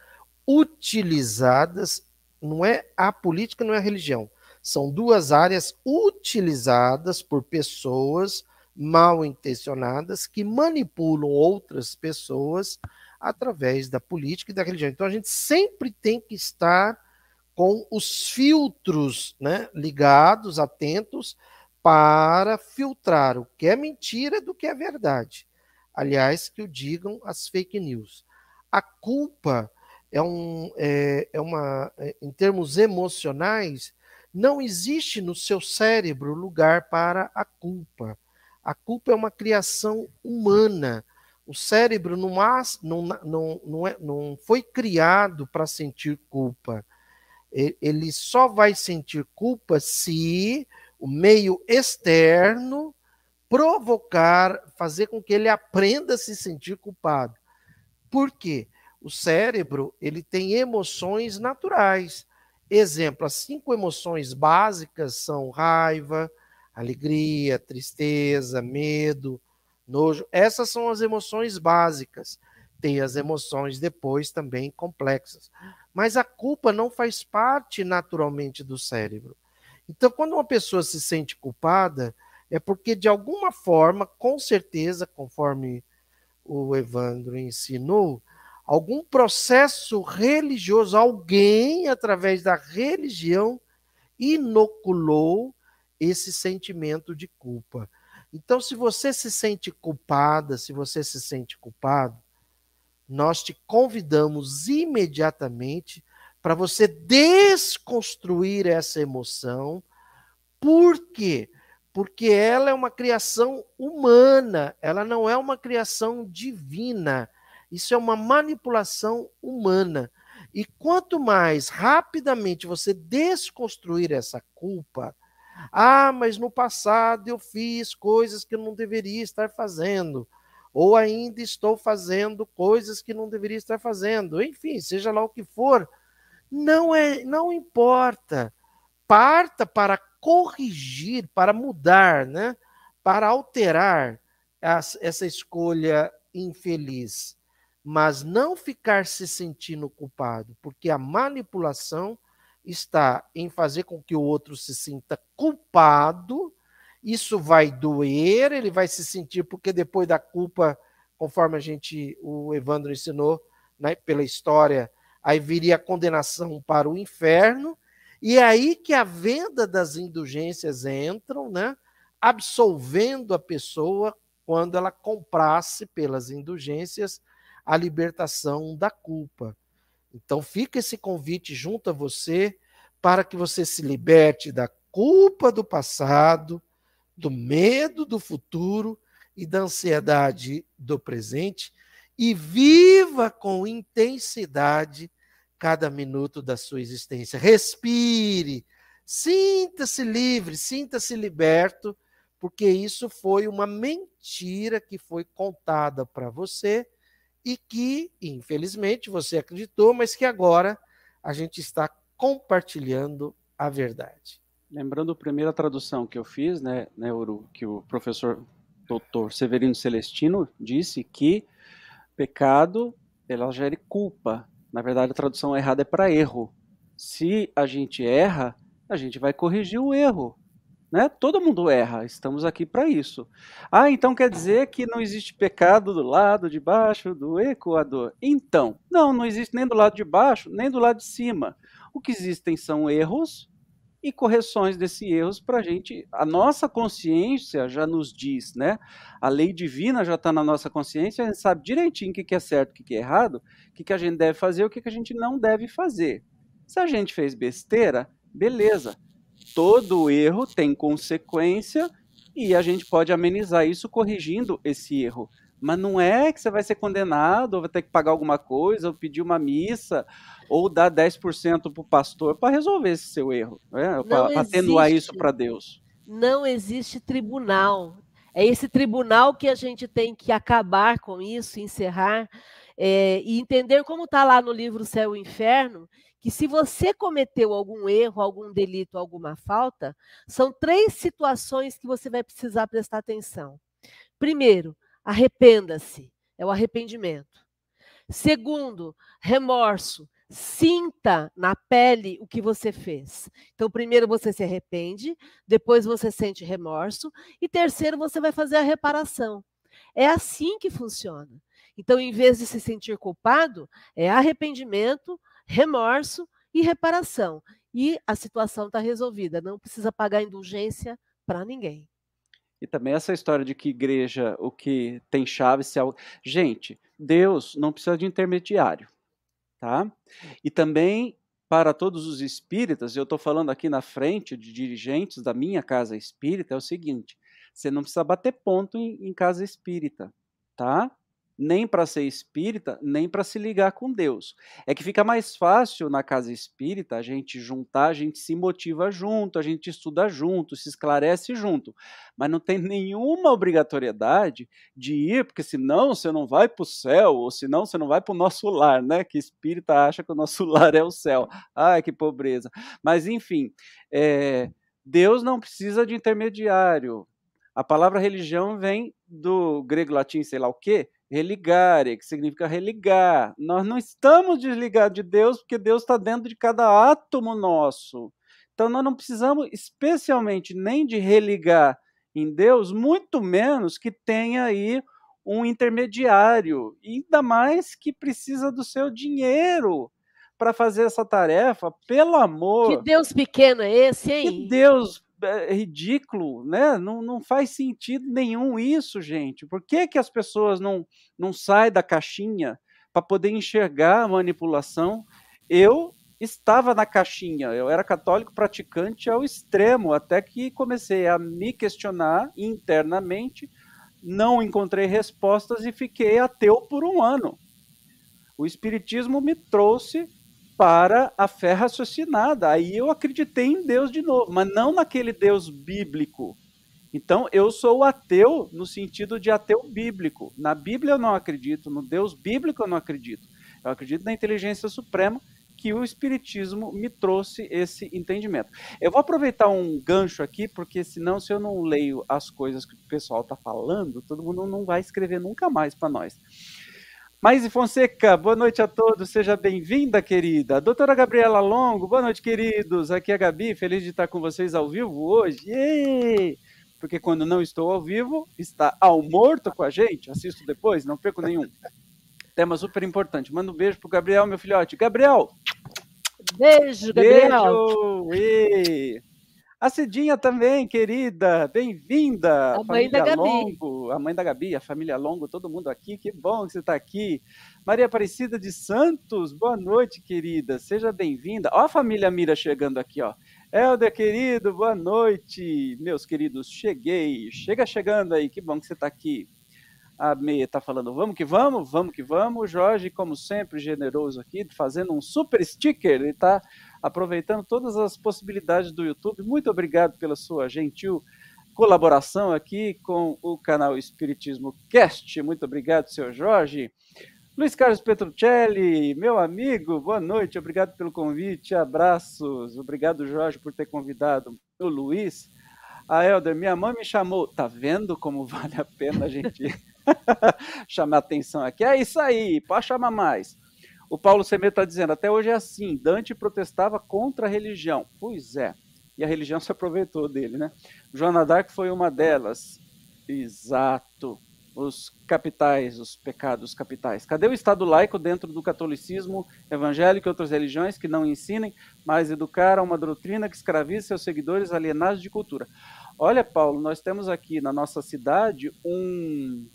utilizadas, não é a política, não é a religião. São duas áreas utilizadas por pessoas mal intencionadas que manipulam outras pessoas através da política e da religião. Então a gente sempre tem que estar com os filtros né, ligados, atentos, para filtrar o que é mentira do que é verdade aliás, que o digam as fake news. A culpa é, um, é, é uma, é, em termos emocionais, não existe no seu cérebro lugar para a culpa. A culpa é uma criação humana. O cérebro não, não, não, não, é, não foi criado para sentir culpa. Ele só vai sentir culpa se o meio externo provocar, fazer com que ele aprenda a se sentir culpado. Por quê? O cérebro, ele tem emoções naturais. Exemplo, as cinco emoções básicas são raiva, alegria, tristeza, medo, nojo. Essas são as emoções básicas. Tem as emoções depois também complexas. Mas a culpa não faz parte naturalmente do cérebro. Então, quando uma pessoa se sente culpada, é porque, de alguma forma, com certeza, conforme o Evandro ensinou, algum processo religioso, alguém, através da religião, inoculou esse sentimento de culpa. Então, se você se sente culpada, se você se sente culpado, nós te convidamos imediatamente para você desconstruir essa emoção. Por quê? porque ela é uma criação humana, ela não é uma criação divina. Isso é uma manipulação humana. E quanto mais rapidamente você desconstruir essa culpa, ah, mas no passado eu fiz coisas que eu não deveria estar fazendo, ou ainda estou fazendo coisas que não deveria estar fazendo, enfim, seja lá o que for, não é, não importa. Parta para corrigir, para mudar, né? para alterar as, essa escolha infeliz, mas não ficar se sentindo culpado, porque a manipulação está em fazer com que o outro se sinta culpado. Isso vai doer, ele vai se sentir porque depois da culpa, conforme a gente o Evandro ensinou, né, pela história, aí viria a condenação para o inferno e é aí que a venda das indulgências entram, né? absolvendo a pessoa quando ela comprasse pelas indulgências a libertação da culpa. Então fica esse convite junto a você para que você se liberte da culpa do passado, do medo do futuro e da ansiedade do presente e viva com intensidade cada minuto da sua existência. Respire, Sinta-se livre, sinta-se liberto, porque isso foi uma mentira que foi contada para você e que, infelizmente, você acreditou, mas que agora a gente está compartilhando a verdade. Lembrando a primeira tradução que eu fiz, né, né Uru, que o professor doutor Severino Celestino disse que pecado ela gera culpa. Na verdade, a tradução errada é para erro. Se a gente erra, a gente vai corrigir o erro. Né? Todo mundo erra, estamos aqui para isso. Ah, então quer dizer que não existe pecado do lado de baixo do equador? Então, não, não existe nem do lado de baixo, nem do lado de cima. O que existem são erros e correções desses erros para a gente. A nossa consciência já nos diz, né? A lei divina já está na nossa consciência, a gente sabe direitinho o que, é certo, o que, que é errado, o que, que a gente deve fazer, o que, que a gente não deve fazer. Se a gente fez besteira, beleza todo erro tem consequência e a gente pode amenizar isso corrigindo esse erro. Mas não é que você vai ser condenado, ou vai ter que pagar alguma coisa, ou pedir uma missa, ou dar 10% para o pastor para resolver esse seu erro, né? para atenuar isso para Deus. Não existe tribunal. É esse tribunal que a gente tem que acabar com isso, encerrar, é, e entender como está lá no livro Céu e Inferno, que se você cometeu algum erro, algum delito, alguma falta, são três situações que você vai precisar prestar atenção. Primeiro, arrependa-se, é o arrependimento. Segundo, remorso, sinta na pele o que você fez. Então, primeiro você se arrepende, depois você sente remorso, e terceiro, você vai fazer a reparação. É assim que funciona. Então, em vez de se sentir culpado, é arrependimento, remorso e reparação. E a situação está resolvida, não precisa pagar indulgência para ninguém. E também essa história de que igreja, o que tem chave, se é. Gente, Deus não precisa de intermediário, tá? E também para todos os espíritas, eu estou falando aqui na frente de dirigentes da minha casa espírita, é o seguinte: você não precisa bater ponto em, em casa espírita, tá? Nem para ser espírita, nem para se ligar com Deus. É que fica mais fácil na casa espírita a gente juntar, a gente se motiva junto, a gente estuda junto, se esclarece junto. Mas não tem nenhuma obrigatoriedade de ir, porque senão você não vai para o céu, ou senão você não vai para o nosso lar, né? Que espírita acha que o nosso <laughs> lar é o céu. Ai, que pobreza. Mas, enfim, é, Deus não precisa de intermediário. A palavra religião vem do grego-latim, sei lá o quê, religare, que significa religar. Nós não estamos desligados de Deus, porque Deus está dentro de cada átomo nosso. Então nós não precisamos especialmente nem de religar em Deus, muito menos que tenha aí um intermediário, ainda mais que precisa do seu dinheiro para fazer essa tarefa, pelo amor. Que Deus pequeno é esse, hein? Que Deus é ridículo, né? Não, não faz sentido nenhum isso, gente. Por que, que as pessoas não, não saem da caixinha para poder enxergar a manipulação? Eu estava na caixinha, eu era católico praticante ao extremo, até que comecei a me questionar internamente, não encontrei respostas e fiquei ateu por um ano. O Espiritismo me trouxe para a fé raciocinada. Aí eu acreditei em Deus de novo, mas não naquele Deus bíblico. Então eu sou ateu no sentido de ateu bíblico. Na Bíblia eu não acredito, no Deus bíblico eu não acredito. Eu acredito na inteligência suprema que o Espiritismo me trouxe esse entendimento. Eu vou aproveitar um gancho aqui, porque senão, se eu não leio as coisas que o pessoal está falando, todo mundo não vai escrever nunca mais para nós. Maíse Fonseca, boa noite a todos, seja bem-vinda, querida. Doutora Gabriela Longo, boa noite, queridos. Aqui é a Gabi, feliz de estar com vocês ao vivo hoje. Yay! Porque quando não estou ao vivo, está ao morto com a gente. Assisto depois, não perco nenhum. Tema super importante. Manda um beijo pro Gabriel, meu filhote. Gabriel! Beijo, Gabriel! Beijo! A Cidinha também, querida, bem-vinda. A mãe da Gabi. Longo, a mãe da Gabi, a família Longo, todo mundo aqui, que bom que você está aqui. Maria Aparecida de Santos, boa noite, querida, seja bem-vinda. Ó a família Mira chegando aqui, ó. Helder, querido, boa noite. Meus queridos, cheguei. Chega chegando aí, que bom que você está aqui. A Meia está falando, vamos que vamos, vamos que vamos. O Jorge, como sempre, generoso aqui, fazendo um super sticker. Ele está aproveitando todas as possibilidades do YouTube. Muito obrigado pela sua gentil colaboração aqui com o canal Espiritismo Cast. Muito obrigado, senhor Jorge. Luiz Carlos Petruccelli, meu amigo, boa noite, obrigado pelo convite, abraços, obrigado, Jorge, por ter convidado o Luiz. A Helder, minha mãe me chamou, tá vendo como <laughs> vale a pena a gente <laughs> chamar atenção aqui? É isso aí, pode chamar mais. O Paulo Semedo está dizendo, até hoje é assim, Dante protestava contra a religião. Pois é, e a religião <laughs> se aproveitou dele, né? Joana d'Arc foi uma delas. Exato. Os capitais, os pecados capitais. Cadê o Estado laico dentro do catolicismo evangélico e outras religiões que não ensinem, mas educaram uma doutrina que escraviza seus seguidores alienados de cultura? Olha, Paulo, nós temos aqui na nossa cidade um,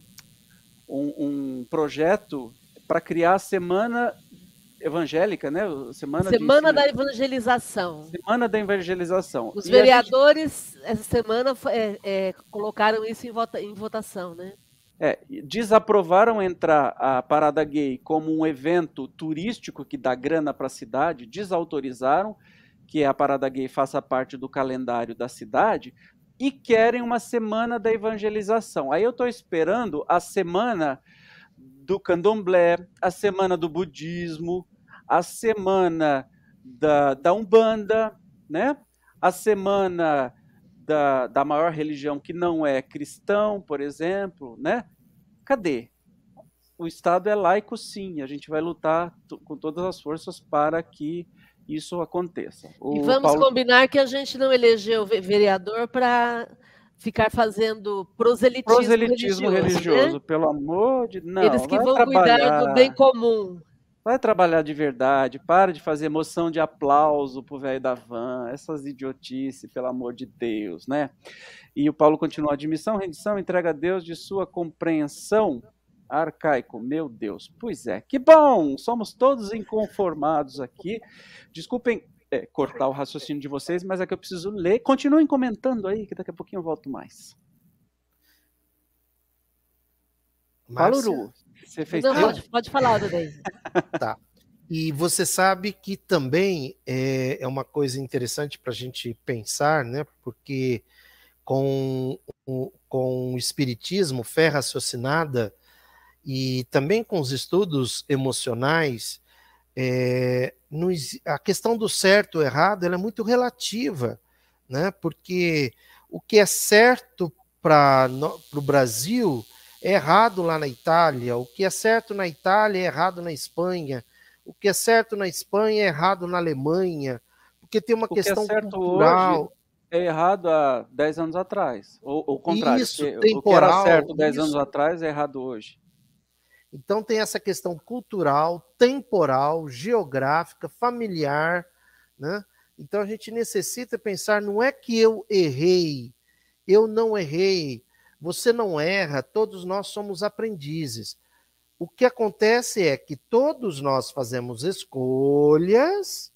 um, um projeto para criar a Semana Evangélica, né? Semana, semana da Evangelização. Semana da Evangelização. Os e vereadores, gente... essa semana, é, é, colocaram isso em, vota, em votação, né? É, desaprovaram entrar a Parada Gay como um evento turístico que dá grana para a cidade, desautorizaram que a Parada Gay faça parte do calendário da cidade e querem uma semana da evangelização. Aí eu estou esperando a semana do candomblé, a semana do budismo, a semana da, da Umbanda, né? a semana da, da maior religião que não é cristão, por exemplo. Né? Cadê? O Estado é laico, sim. A gente vai lutar com todas as forças para que isso aconteça. O e vamos Paulo... combinar que a gente não elegeu vereador para ficar fazendo proselitismo, proselitismo religioso, religioso né? pelo amor de não. Eles que vão cuidar do bem comum. Vai trabalhar de verdade, para de fazer moção de aplauso pro velho da van, essas idiotices, pelo amor de Deus, né? E o Paulo continua: admissão, rendição, entrega a Deus de sua compreensão. Arcaico, meu Deus. Pois é, que bom! Somos todos inconformados aqui. Desculpem é, cortar o raciocínio de vocês, mas é que eu preciso ler. Continuem comentando aí, que daqui a pouquinho eu volto mais. Fala, Uru. Você fez Não, pode, pode falar, Dudei. <laughs> tá. E você sabe que também é, é uma coisa interessante para a gente pensar, né? Porque com o, com o espiritismo, fé raciocinada, e também com os estudos emocionais, é, no, a questão do certo ou errado é muito relativa, né? porque o que é certo para o Brasil é errado lá na Itália, o que é certo na Itália é errado na Espanha, o que é certo na Espanha é errado na Alemanha, porque tem uma o questão que é cultural. Hoje é errado há 10 anos atrás, ou o contrário, Isso, temporal, o que era certo 10 anos atrás é errado hoje. Então tem essa questão cultural, temporal, geográfica, familiar, né? Então a gente necessita pensar, não é que eu errei, eu não errei, você não erra, todos nós somos aprendizes. O que acontece é que todos nós fazemos escolhas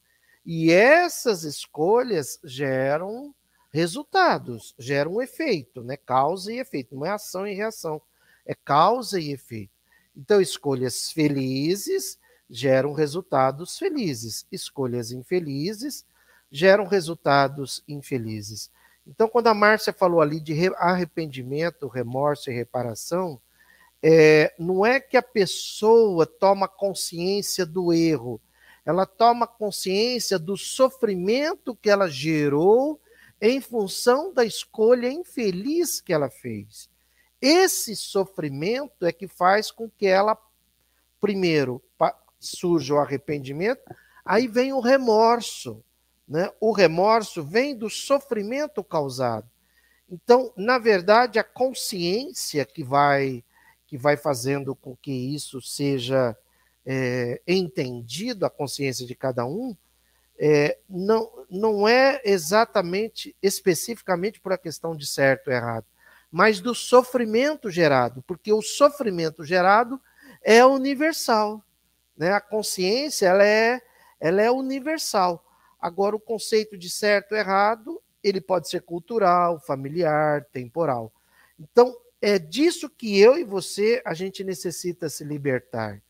e essas escolhas geram resultados, geram um efeito, né? Causa e efeito, não é ação e reação, é causa e efeito. Então, escolhas felizes geram resultados felizes, escolhas infelizes geram resultados infelizes. Então, quando a Márcia falou ali de arrependimento, remorso e reparação, é, não é que a pessoa toma consciência do erro, ela toma consciência do sofrimento que ela gerou em função da escolha infeliz que ela fez. Esse sofrimento é que faz com que ela, primeiro, surja o arrependimento, aí vem o remorso. Né? O remorso vem do sofrimento causado. Então, na verdade, a consciência que vai que vai fazendo com que isso seja é, entendido, a consciência de cada um, é, não, não é exatamente, especificamente por a questão de certo ou errado, mas do sofrimento gerado, porque o sofrimento gerado é universal. Né? A consciência ela é, ela é universal. Agora, o conceito de certo e errado, ele pode ser cultural, familiar, temporal. Então, é disso que eu e você a gente necessita se libertar.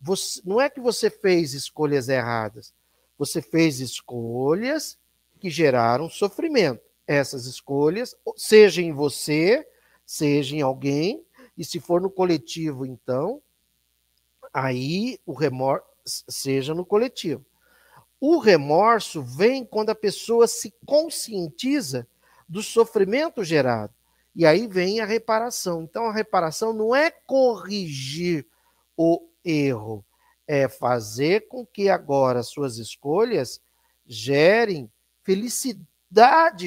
Você, não é que você fez escolhas erradas, você fez escolhas que geraram sofrimento. Essas escolhas, seja em você, seja em alguém, e se for no coletivo, então, aí o remorso seja no coletivo. O remorso vem quando a pessoa se conscientiza do sofrimento gerado. E aí vem a reparação. Então, a reparação não é corrigir o erro, é fazer com que agora suas escolhas gerem felicidade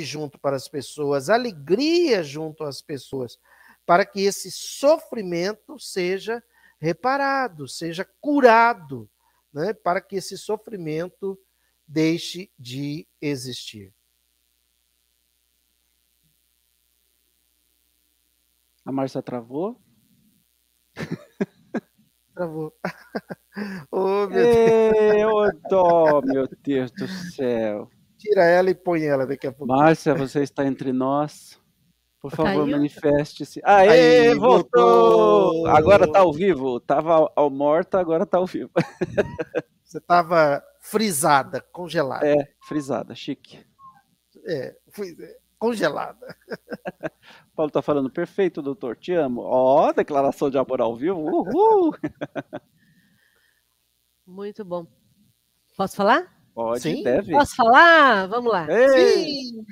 junto para as pessoas, alegria junto às pessoas, para que esse sofrimento seja reparado, seja curado, né? para que esse sofrimento deixe de existir. A Márcia travou? <laughs> Travou. <laughs> oh, meu Deus. Dó, meu Deus do céu. Tira ela e põe ela daqui a pouco. Márcia, você está entre nós. Por favor, manifeste-se. Aê, Aí, voltou! voltou! Agora está ao vivo. Tava ao morta, agora está ao vivo. <laughs> Você estava frisada, congelada. É, frisada, chique. É, fui, congelada. <laughs> Paulo tá falando, perfeito, doutor, te amo. Ó, oh, declaração de amor ao vivo. Uhul! <laughs> Muito bom. Posso falar? Pode, Sim. deve. Posso falar? Vamos lá. Sim.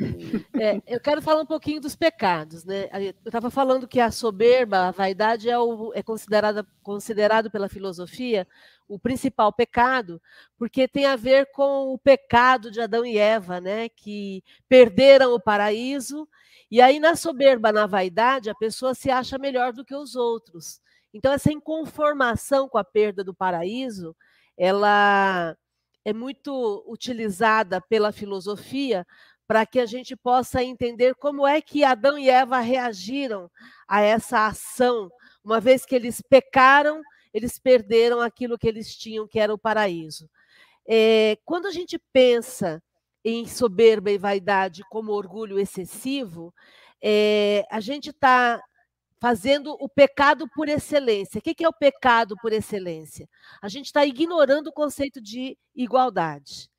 É, eu quero falar um pouquinho dos pecados, né? Eu estava falando que a soberba, a vaidade é, o, é considerada, considerado pela filosofia o principal pecado, porque tem a ver com o pecado de Adão e Eva, né? Que perderam o paraíso, e aí na soberba, na vaidade, a pessoa se acha melhor do que os outros. Então, essa inconformação com a perda do paraíso, ela é muito utilizada pela filosofia para que a gente possa entender como é que Adão e Eva reagiram a essa ação, uma vez que eles pecaram eles perderam aquilo que eles tinham, que era o paraíso. É, quando a gente pensa em soberba e vaidade como orgulho excessivo, é, a gente está fazendo o pecado por excelência. O que é o pecado por excelência? A gente está ignorando o conceito de igualdade.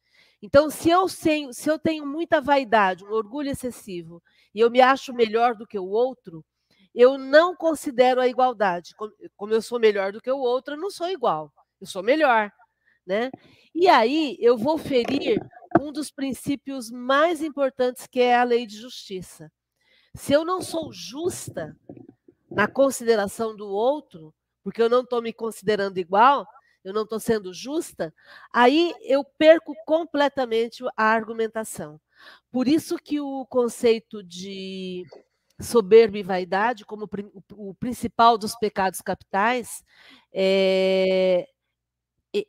Então, se eu, tenho, se eu tenho muita vaidade, um orgulho excessivo, e eu me acho melhor do que o outro, eu não considero a igualdade. Como eu sou melhor do que o outro, eu não sou igual. Eu sou melhor, né? E aí eu vou ferir um dos princípios mais importantes que é a lei de justiça. Se eu não sou justa na consideração do outro, porque eu não estou me considerando igual, eu não estou sendo justa, aí eu perco completamente a argumentação. Por isso que o conceito de soberba e vaidade como o principal dos pecados capitais, é,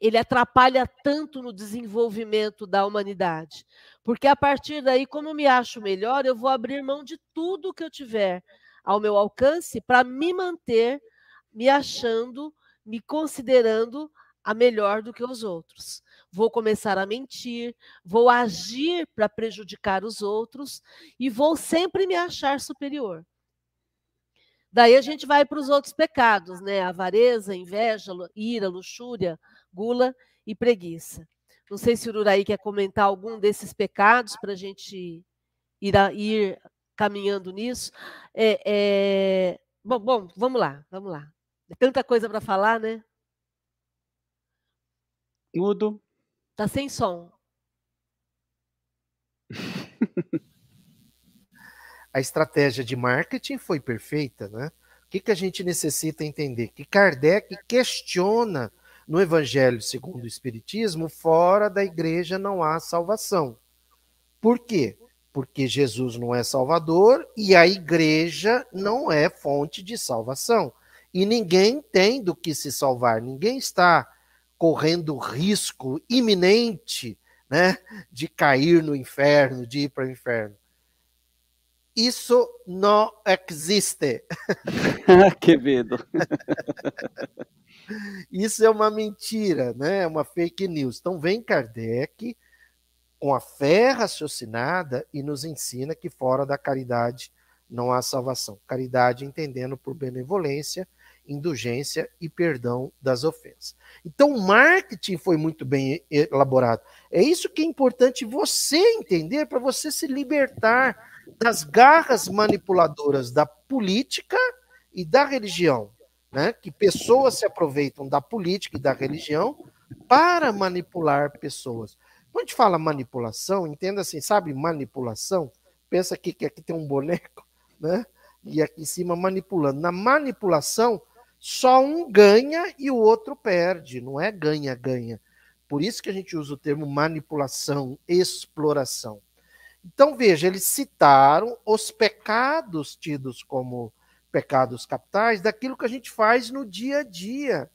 ele atrapalha tanto no desenvolvimento da humanidade. Porque a partir daí, como eu me acho melhor, eu vou abrir mão de tudo que eu tiver ao meu alcance para me manter me achando, me considerando a melhor do que os outros vou começar a mentir, vou agir para prejudicar os outros e vou sempre me achar superior. Daí a gente vai para os outros pecados, né? Avareza, inveja, ira, luxúria, gula e preguiça. Não sei se o Uraí quer comentar algum desses pecados para a gente ir, a, ir caminhando nisso. É, é... Bom, bom, vamos lá, vamos lá. É tanta coisa para falar, né? Mudo. Tá sem som. <laughs> a estratégia de marketing foi perfeita, né? O que, que a gente necessita entender? Que Kardec questiona no Evangelho segundo o Espiritismo, fora da igreja não há salvação. Por quê? Porque Jesus não é salvador e a igreja não é fonte de salvação. E ninguém tem do que se salvar, ninguém está correndo risco iminente né, de cair no inferno, de ir para o inferno. Isso não existe. <laughs> que medo. <laughs> Isso é uma mentira, né? É uma fake news. Então vem Kardec com a fé raciocinada e nos ensina que fora da caridade não há salvação. Caridade entendendo por benevolência, indulgência e perdão das ofensas. Então, o marketing foi muito bem elaborado. É isso que é importante você entender para você se libertar das garras manipuladoras da política e da religião, né? Que pessoas se aproveitam da política e da religião para manipular pessoas. Quando a gente fala manipulação, entenda assim, sabe manipulação? Pensa aqui que aqui tem um boneco, <laughs> né? E aqui em cima manipulando. Na manipulação, só um ganha e o outro perde, não é ganha-ganha. Por isso que a gente usa o termo manipulação, exploração. Então, veja, eles citaram os pecados tidos como pecados capitais daquilo que a gente faz no dia a dia.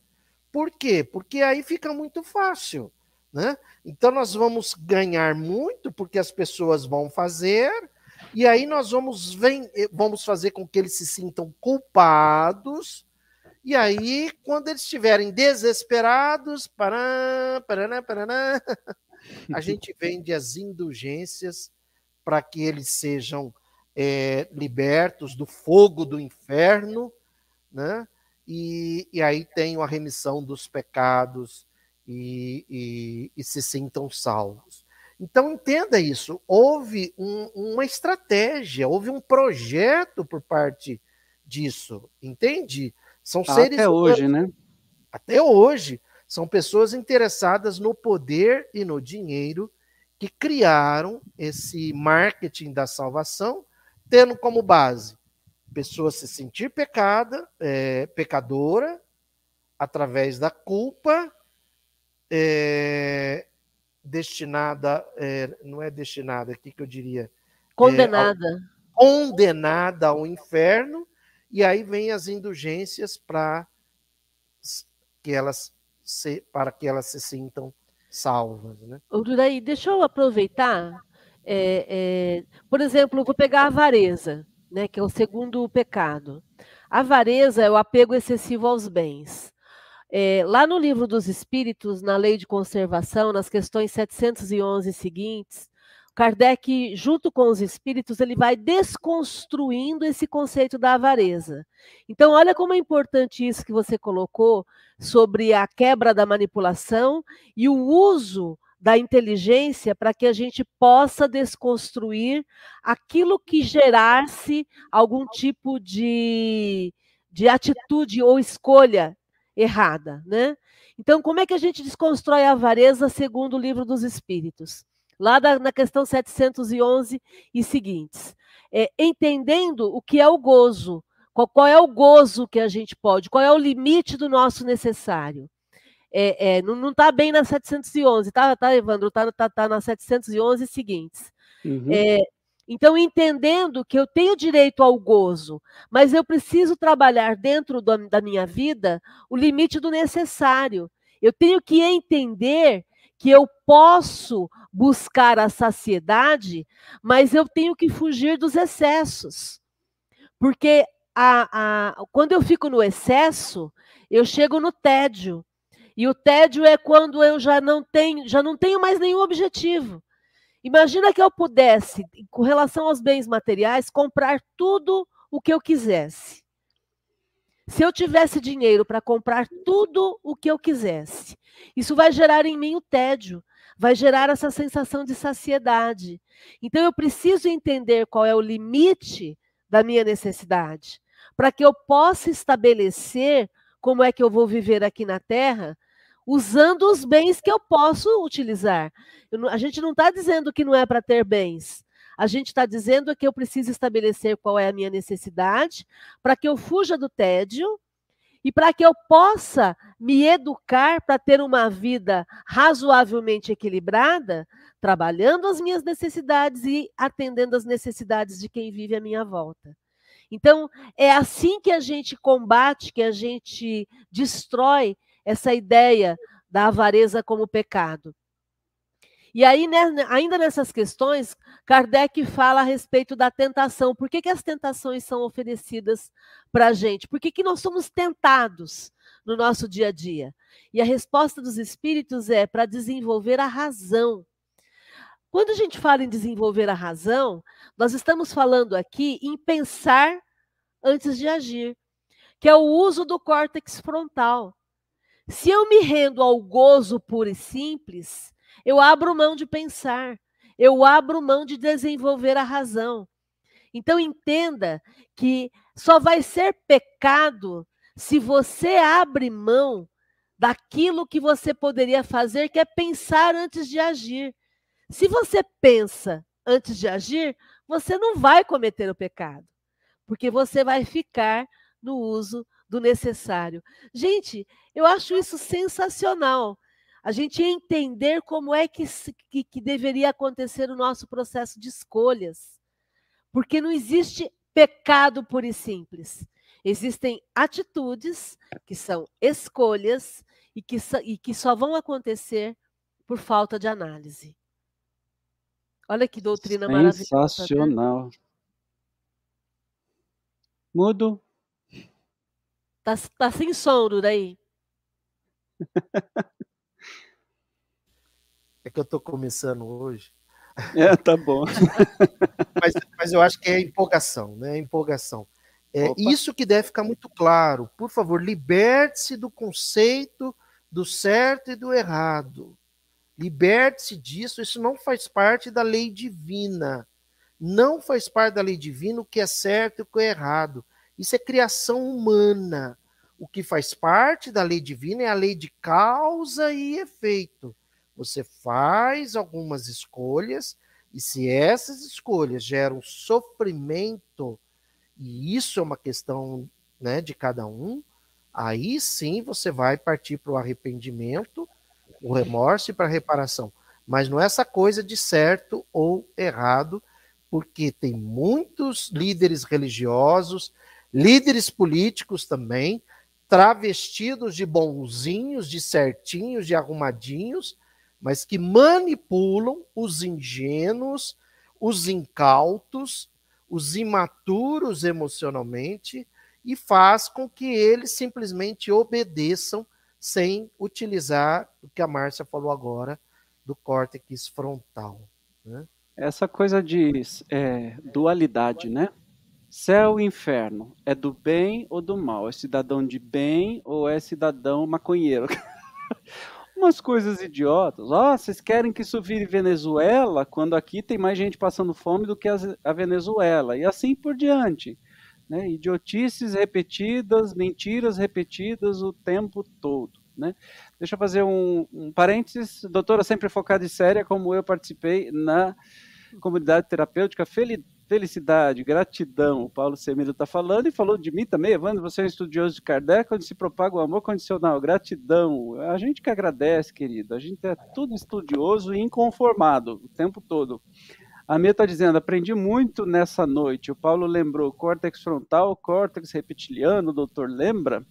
Por quê? Porque aí fica muito fácil. Né? Então, nós vamos ganhar muito porque as pessoas vão fazer, e aí nós vamos, vem, vamos fazer com que eles se sintam culpados. E aí, quando eles estiverem desesperados, paraná, paraná, paraná, a <laughs> gente vende as indulgências para que eles sejam é, libertos do fogo do inferno, né? E, e aí tenham a remissão dos pecados e, e, e se sintam salvos. Então entenda isso. Houve um, uma estratégia, houve um projeto por parte disso, entende? São seres até hoje, né? Até hoje são pessoas interessadas no poder e no dinheiro que criaram esse marketing da salvação, tendo como base pessoa se sentir pecada, é, pecadora, através da culpa, é, destinada, é, não é destinada, o que, que eu diria? Condenada. É, ao, condenada ao inferno, e aí vem as indulgências para que elas se, para que elas se sintam salvas. Né? Duraí, deixa eu aproveitar. É, é, por exemplo, vou pegar a avareza, né, que é o segundo pecado. A avareza é o apego excessivo aos bens. É, lá no livro dos Espíritos, na lei de conservação, nas questões 711 seguintes, Kardec, junto com os espíritos, ele vai desconstruindo esse conceito da avareza. Então, olha como é importante isso que você colocou sobre a quebra da manipulação e o uso da inteligência para que a gente possa desconstruir aquilo que gerasse algum tipo de, de atitude ou escolha errada, né? Então, como é que a gente desconstrói a avareza segundo o livro dos Espíritos? lá da, na questão 711 e seguintes. É, entendendo o que é o gozo, qual, qual, é o gozo que a gente pode, qual é o limite do nosso necessário. É, é, não está bem na 711, tá, tá Evandro? Está tá, tá na 711 e seguintes. Uhum. É, então, entendendo que eu tenho direito ao gozo, mas eu preciso trabalhar dentro do, da minha vida o limite do necessário. Eu tenho que entender que eu posso buscar a saciedade, mas eu tenho que fugir dos excessos. Porque a, a, quando eu fico no excesso, eu chego no tédio. E o tédio é quando eu já não tenho, já não tenho mais nenhum objetivo. Imagina que eu pudesse, com relação aos bens materiais, comprar tudo o que eu quisesse. Se eu tivesse dinheiro para comprar tudo o que eu quisesse, isso vai gerar em mim o tédio, vai gerar essa sensação de saciedade. Então eu preciso entender qual é o limite da minha necessidade, para que eu possa estabelecer como é que eu vou viver aqui na Terra, usando os bens que eu posso utilizar. Eu, a gente não está dizendo que não é para ter bens. A gente está dizendo que eu preciso estabelecer qual é a minha necessidade para que eu fuja do tédio e para que eu possa me educar para ter uma vida razoavelmente equilibrada, trabalhando as minhas necessidades e atendendo as necessidades de quem vive à minha volta. Então, é assim que a gente combate, que a gente destrói essa ideia da avareza como pecado. E aí, né, ainda nessas questões, Kardec fala a respeito da tentação. Por que, que as tentações são oferecidas para a gente? Por que, que nós somos tentados no nosso dia a dia? E a resposta dos espíritos é para desenvolver a razão. Quando a gente fala em desenvolver a razão, nós estamos falando aqui em pensar antes de agir, que é o uso do córtex frontal. Se eu me rendo ao gozo puro e simples, eu abro mão de pensar, eu abro mão de desenvolver a razão. Então entenda que só vai ser pecado se você abre mão daquilo que você poderia fazer, que é pensar antes de agir. Se você pensa antes de agir, você não vai cometer o pecado, porque você vai ficar no uso do necessário. Gente, eu acho isso sensacional. A gente entender como é que, que, que deveria acontecer o nosso processo de escolhas. Porque não existe pecado puro e simples. Existem atitudes que são escolhas e que, e que só vão acontecer por falta de análise. Olha que doutrina maravilhosa. Né? Sensacional. Mudo. Tá, tá sem som, daí. É que eu tô começando hoje. É, tá bom. <laughs> mas, mas eu acho que é empolgação, né? Empolgação. É Opa. isso que deve ficar muito claro. Por favor, liberte-se do conceito do certo e do errado. Liberte-se disso, isso não faz parte da lei divina. Não faz parte da lei divina o que é certo e o que é errado. Isso é criação humana. O que faz parte da lei divina é a lei de causa e efeito. Você faz algumas escolhas, e se essas escolhas geram sofrimento, e isso é uma questão né, de cada um, aí sim você vai partir para o arrependimento o remorso e para reparação. Mas não é essa coisa de certo ou errado, porque tem muitos líderes religiosos, líderes políticos também, travestidos de bonzinhos, de certinhos, de arrumadinhos, mas que manipulam os ingênuos, os incautos, os imaturos emocionalmente e faz com que eles simplesmente obedeçam sem utilizar o que a Márcia falou agora do córtex frontal. Né? Essa coisa de é, dualidade, né? Céu e inferno. É do bem ou do mal? É cidadão de bem ou é cidadão maconheiro? <laughs> Umas coisas idiotas. Ó, oh, vocês querem que isso vire Venezuela quando aqui tem mais gente passando fome do que a Venezuela? E assim por diante. Né? Idiotices repetidas, mentiras repetidas o tempo todo. Né? Deixa eu fazer um, um parênteses. Doutora sempre focada e séria, como eu participei na comunidade terapêutica Felicidade, gratidão. O Paulo Semiro está falando e falou de mim também. Evandro, você é um estudioso de Kardec, onde se propaga o amor condicional. Gratidão. A gente que agradece, querido. A gente é tudo estudioso e inconformado o tempo todo. A Mia está dizendo, aprendi muito nessa noite. O Paulo lembrou córtex frontal, córtex reptiliano, o doutor lembra?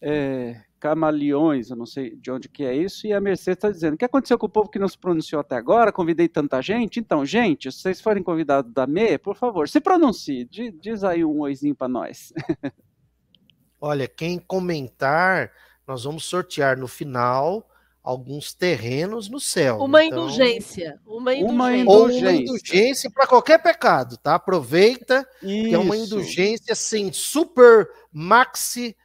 É, camaleões, eu não sei de onde que é isso, e a Mercedes está dizendo, o que aconteceu com o povo que não se pronunciou até agora? Convidei tanta gente? Então, gente, se vocês forem convidados da ME, por favor, se pronuncie, diz, diz aí um oizinho para nós. <laughs> Olha, quem comentar, nós vamos sortear no final alguns terrenos no céu. Uma então, indulgência. Uma indulgência. Uma indulgência. Ou uma indulgência para qualquer pecado, tá? Aproveita Isso. que é uma indulgência sem super maxi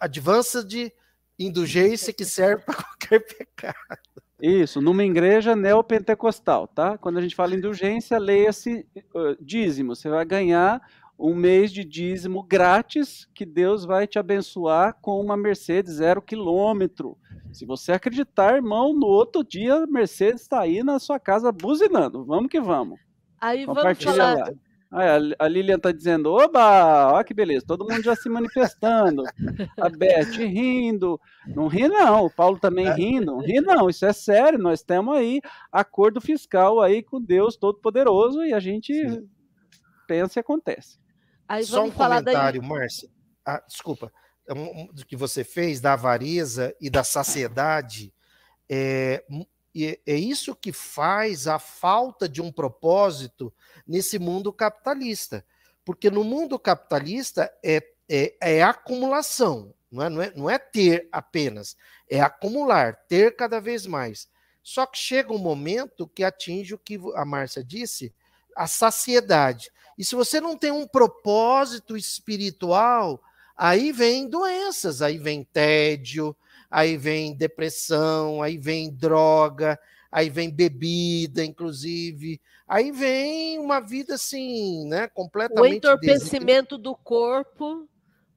advanced indulgência que serve para <laughs> qualquer pecado. Isso, numa igreja neopentecostal, tá? Quando a gente fala indulgência, leia-se uh, dízimo. Você vai ganhar um mês de dízimo grátis que Deus vai te abençoar com uma Mercedes zero quilômetro. Se você acreditar, irmão, no outro dia a Mercedes está aí na sua casa buzinando. Vamos que vamos. Aí vamos falar. Lá. A Lilian está dizendo, oba, olha que beleza, todo mundo já se manifestando. A Beth rindo. Não ri não, o Paulo também rindo. Não ri não, isso é sério, nós temos aí acordo fiscal aí com Deus Todo-Poderoso e a gente Sim. pensa e acontece. Aí Só um comentário, daí... Márcia. Ah, desculpa. É do que você fez da avareza e da saciedade. É, é isso que faz a falta de um propósito nesse mundo capitalista. Porque no mundo capitalista é, é, é acumulação, não é, não, é, não é ter apenas, é acumular, ter cada vez mais. Só que chega um momento que atinge o que a Márcia disse, a saciedade. E se você não tem um propósito espiritual, aí vem doenças, aí vem tédio, aí vem depressão, aí vem droga, aí vem bebida, inclusive, aí vem uma vida assim, né, completamente o entorpecimento do corpo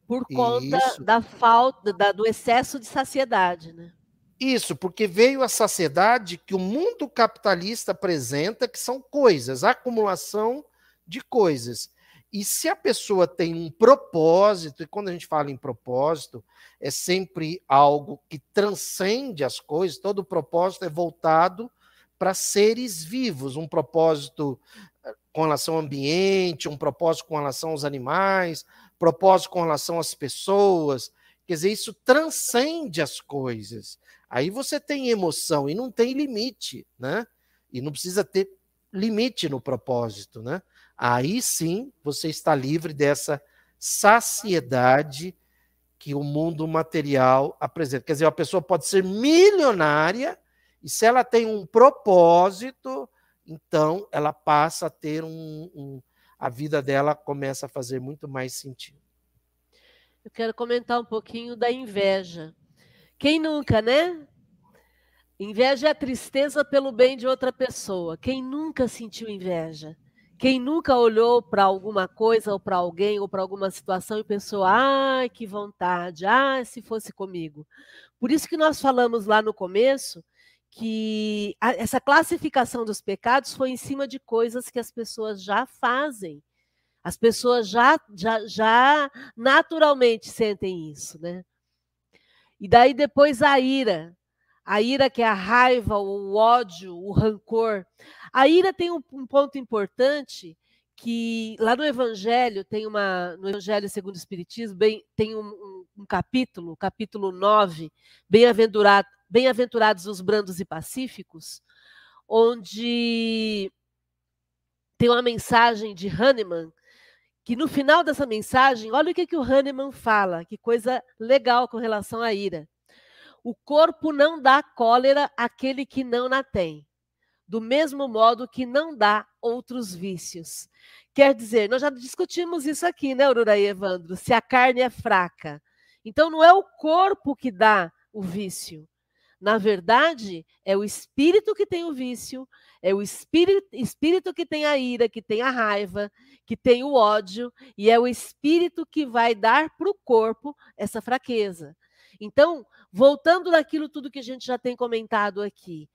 por conta Isso. da falta, da, do excesso de saciedade, né? Isso, porque veio a saciedade que o mundo capitalista apresenta, que são coisas, acumulação de coisas. E se a pessoa tem um propósito, e quando a gente fala em propósito, é sempre algo que transcende as coisas, todo propósito é voltado para seres vivos, um propósito eh, com relação ao ambiente, um propósito com relação aos animais, propósito com relação às pessoas. Quer dizer, isso transcende as coisas. Aí você tem emoção e não tem limite, né? E não precisa ter limite no propósito, né? Aí sim você está livre dessa saciedade que o mundo material apresenta. Quer dizer, a pessoa pode ser milionária e se ela tem um propósito, então ela passa a ter um, um a vida dela começa a fazer muito mais sentido. Eu quero comentar um pouquinho da inveja. Quem nunca, né? Inveja é a tristeza pelo bem de outra pessoa. Quem nunca sentiu inveja? Quem nunca olhou para alguma coisa ou para alguém ou para alguma situação e pensou: "Ah, que vontade, ah, se fosse comigo". Por isso que nós falamos lá no começo que a, essa classificação dos pecados foi em cima de coisas que as pessoas já fazem. As pessoas já, já, já naturalmente sentem isso, né? E daí depois a ira. A ira que é a raiva, o ódio, o rancor. A ira tem um, um ponto importante que lá no Evangelho tem uma no Evangelho segundo o Espiritismo bem, tem um, um, um capítulo, capítulo 9, bem-aventurado, bem-aventurados os brandos e pacíficos, onde tem uma mensagem de Hahnemann que no final dessa mensagem, olha o que, que o Hahnemann fala, que coisa legal com relação à ira. O corpo não dá cólera àquele que não na tem do mesmo modo que não dá outros vícios. Quer dizer, nós já discutimos isso aqui, né, Aurora e Evandro? Se a carne é fraca. Então, não é o corpo que dá o vício. Na verdade, é o espírito que tem o vício, é o espírito, espírito que tem a ira, que tem a raiva, que tem o ódio, e é o espírito que vai dar para o corpo essa fraqueza. Então, voltando naquilo tudo que a gente já tem comentado aqui,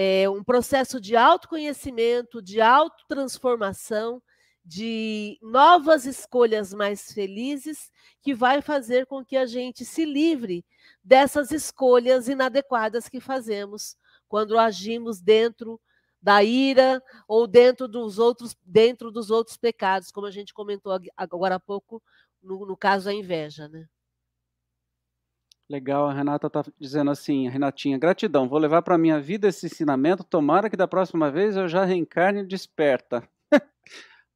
é um processo de autoconhecimento, de autotransformação, de novas escolhas mais felizes, que vai fazer com que a gente se livre dessas escolhas inadequadas que fazemos quando agimos dentro da ira ou dentro dos outros dentro dos outros pecados, como a gente comentou agora há pouco no, no caso da inveja, né? Legal, a Renata está dizendo assim, Renatinha, gratidão, vou levar para a minha vida esse ensinamento, tomara que da próxima vez eu já reencarne desperta. <laughs>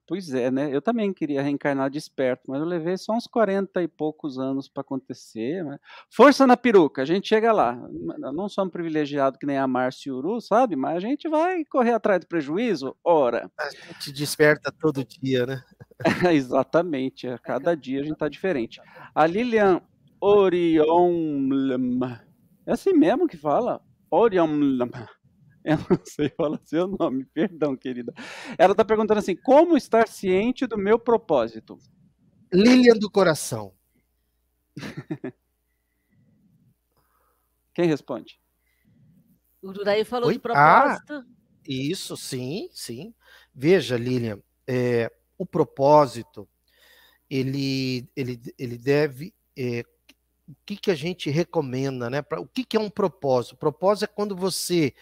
pois é, né? Eu também queria reencarnar desperto, mas eu levei só uns 40 e poucos anos para acontecer. Mas... Força na peruca, a gente chega lá. Não somos privilegiados que nem a Márcia Uru, sabe? Mas a gente vai correr atrás do prejuízo, ora. A gente desperta todo dia, né? <laughs> Exatamente, a cada dia a gente está diferente. A Lilian Orion. É assim mesmo que fala? Orion. Eu não sei falar seu nome, perdão, querida. Ela está perguntando assim: como estar ciente do meu propósito? Lilian do coração. Quem responde? O Duraí falou Oi? de propósito. Ah, isso, sim, sim. Veja, Lilian, é, o propósito ele, ele, ele deve é, o que, que a gente recomenda, né? Pra, o que, que é um propósito? O propósito é quando você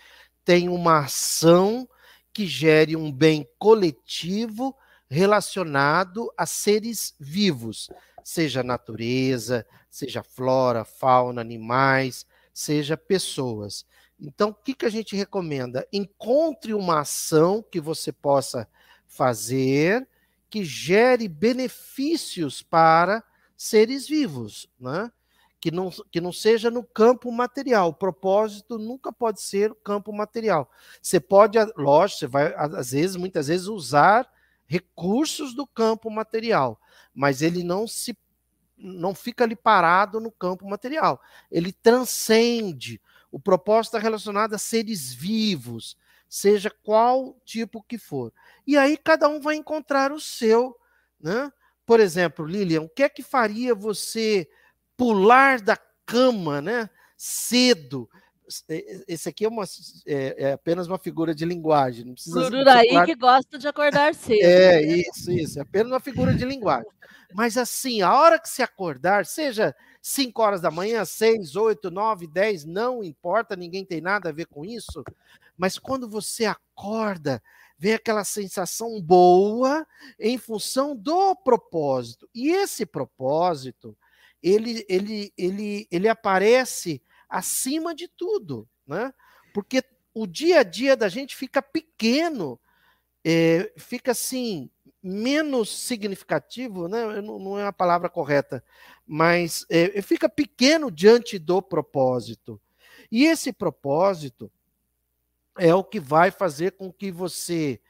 tem uma ação que gere um bem coletivo relacionado a seres vivos, seja natureza, seja flora, fauna, animais, seja pessoas. Então, o que, que a gente recomenda? Encontre uma ação que você possa fazer que gere benefícios para seres vivos, né? Que não, que não seja no campo material. O propósito nunca pode ser o campo material. Você pode, lógico, você vai, às vezes, muitas vezes, usar recursos do campo material, mas ele não se não fica ali parado no campo material. Ele transcende. O propósito está relacionado a seres vivos, seja qual tipo que for. E aí cada um vai encontrar o seu, né? Por exemplo, Lilian, o que é que faria você pular da cama, né? Cedo. Esse aqui é, uma, é, é apenas uma figura de linguagem. Não precisa pular... que gosta de acordar cedo. É, isso, isso. É apenas uma figura de linguagem. Mas assim, a hora que se acordar, seja 5 horas da manhã, 6, 8, 9, 10, não importa, ninguém tem nada a ver com isso. Mas quando você acorda, vem aquela sensação boa em função do propósito. E esse propósito, ele, ele, ele, ele aparece acima de tudo, né? Porque o dia a dia da gente fica pequeno, é, fica assim menos significativo, né? não, não é a palavra correta, mas é, fica pequeno diante do propósito. E esse propósito é o que vai fazer com que você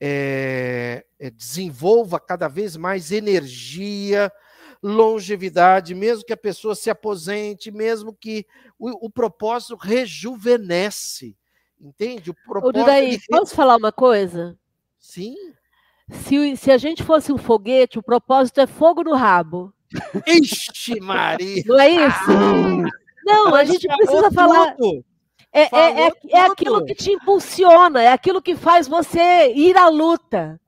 é, desenvolva cada vez mais energia, longevidade, mesmo que a pessoa se aposente, mesmo que o, o propósito rejuvenesce. Entende? O propósito. Ô, Daí, posso falar uma coisa? Sim. Se, se a gente fosse um foguete, o propósito é fogo no rabo. Ixi, Maria! Não é isso? Ah, Não, a gente precisa falar. É, é, é, é, aquilo que te impulsiona, é aquilo que faz você ir à luta.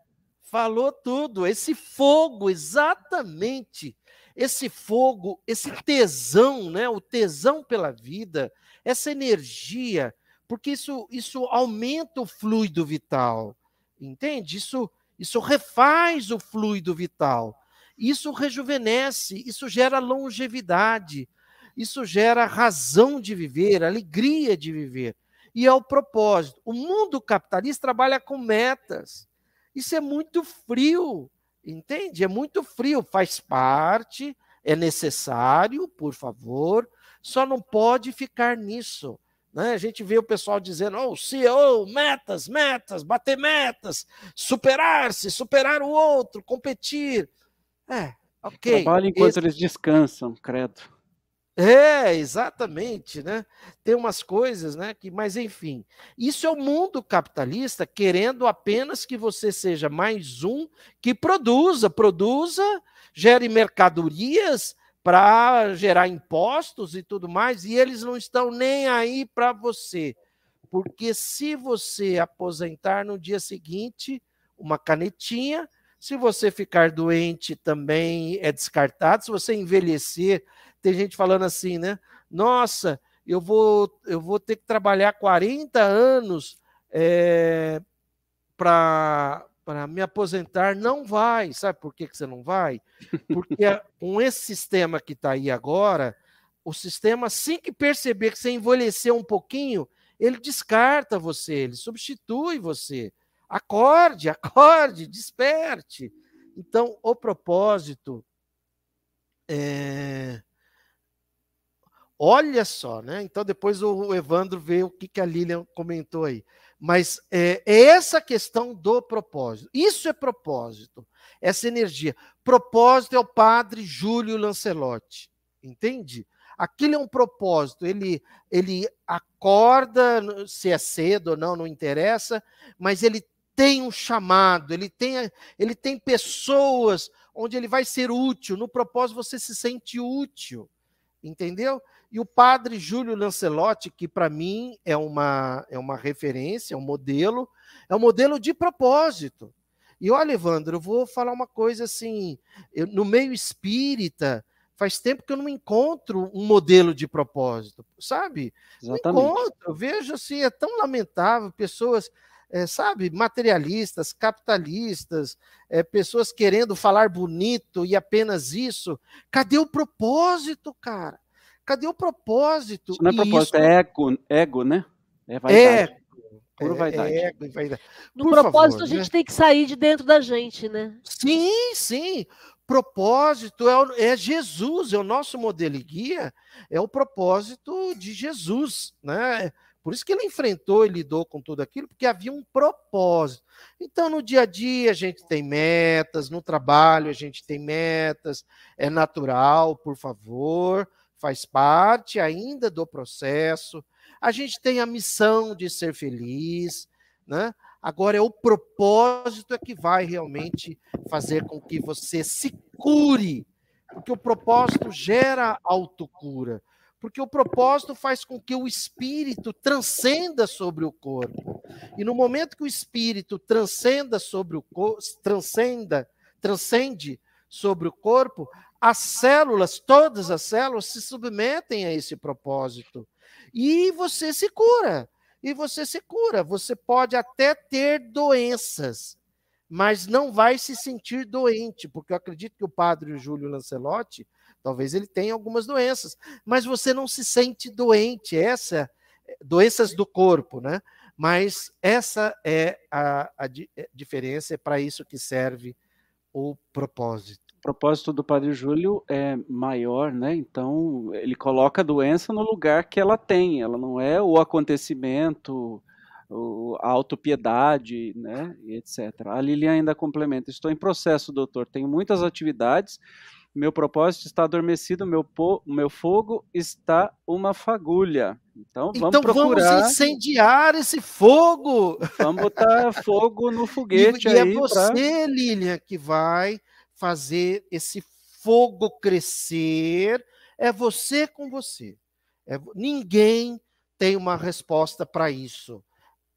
Falou tudo. Esse fogo, exatamente. Esse fogo, esse tesão, né? O tesão pela vida, essa energia, porque isso, isso aumenta o fluido vital. Entende? Isso, isso refaz o fluido vital. Isso rejuvenesce, isso gera longevidade, isso gera razão de viver, alegria de viver. E é o propósito. O mundo capitalista trabalha com metas. Isso é muito frio, entende? É muito frio, faz parte, é necessário, por favor, só não pode ficar nisso. Né? A gente vê o pessoal dizendo, oh, CEO, metas, metas, bater metas, superar-se, superar o outro, competir. É, ok. Trabalho enquanto Esse... eles descansam, credo. É, exatamente, né? Tem umas coisas, né? Que, mas enfim, isso é o mundo capitalista querendo apenas que você seja mais um que produza, produza, gere mercadorias, para gerar impostos e tudo mais, e eles não estão nem aí para você. Porque se você aposentar no dia seguinte, uma canetinha, se você ficar doente também é descartado, se você envelhecer, tem gente falando assim, né? Nossa, eu vou, eu vou ter que trabalhar 40 anos é, para para me aposentar, não vai. Sabe por que, que você não vai? <laughs> Porque com esse sistema que está aí agora, o sistema, assim que perceber que você envelheceu um pouquinho, ele descarta você, ele substitui você. Acorde, <laughs> acorde, desperte. Então, o propósito é... Olha só, né? Então, depois o Evandro vê o que, a Lilian comentou aí. Mas é, é, essa questão do propósito. Isso é propósito, essa energia. Propósito é o padre Júlio Lancelotti, entende? Aquilo é um propósito. Ele, ele acorda, se é cedo ou não, não interessa, mas ele tem um chamado, ele tem, ele tem pessoas onde ele vai ser útil. No propósito você se sente útil, entendeu? E o padre Júlio Lancelotti, que para mim é uma, é uma referência, é um modelo, é um modelo de propósito. E olha, Evandro, eu vou falar uma coisa assim: eu, no meio espírita, faz tempo que eu não encontro um modelo de propósito, sabe? Exatamente. Não encontro, eu vejo assim, é tão lamentável, pessoas. É, sabe, materialistas, capitalistas, é, pessoas querendo falar bonito e apenas isso. Cadê o propósito, cara? Cadê o propósito? Isso não é propósito, isso... é ego, ego, né? É vaidade. É, Puro é, vaidade. É, vaidade. No Por propósito, favor, a gente né? tem que sair de dentro da gente, né? Sim, sim. propósito é, é, Jesus, é o nosso modelo e guia, é o propósito de Jesus, né? Por isso que ele enfrentou e lidou com tudo aquilo, porque havia um propósito. Então, no dia a dia, a gente tem metas, no trabalho, a gente tem metas, é natural, por favor, faz parte ainda do processo. A gente tem a missão de ser feliz, né? Agora é o propósito é que vai realmente fazer com que você se cure, porque o propósito gera autocura, porque o propósito faz com que o espírito transcenda sobre o corpo. E no momento que o espírito transcenda sobre o corpo, transcenda, transcende sobre o corpo, as células, todas as células se submetem a esse propósito. E você se cura e você se cura. Você pode até ter doenças, mas não vai se sentir doente, porque eu acredito que o padre Júlio Lancelotti, talvez ele tenha algumas doenças, mas você não se sente doente, essa doenças do corpo, né? Mas essa é a, a, a diferença, é para isso que serve o propósito propósito do Padre Júlio é maior, né? Então ele coloca a doença no lugar que ela tem. Ela não é o acontecimento, a autopiedade, né? E etc. A Lilian ainda complementa: estou em processo, doutor. Tenho muitas atividades. Meu propósito está adormecido, meu, po, meu fogo está uma fagulha. Então vamos então, procurar. Vamos incendiar esse fogo. Vamos botar fogo no <laughs> foguete e, e aí. é você, pra... Lilian, que vai fazer esse fogo crescer é você com você. É, ninguém tem uma resposta para isso.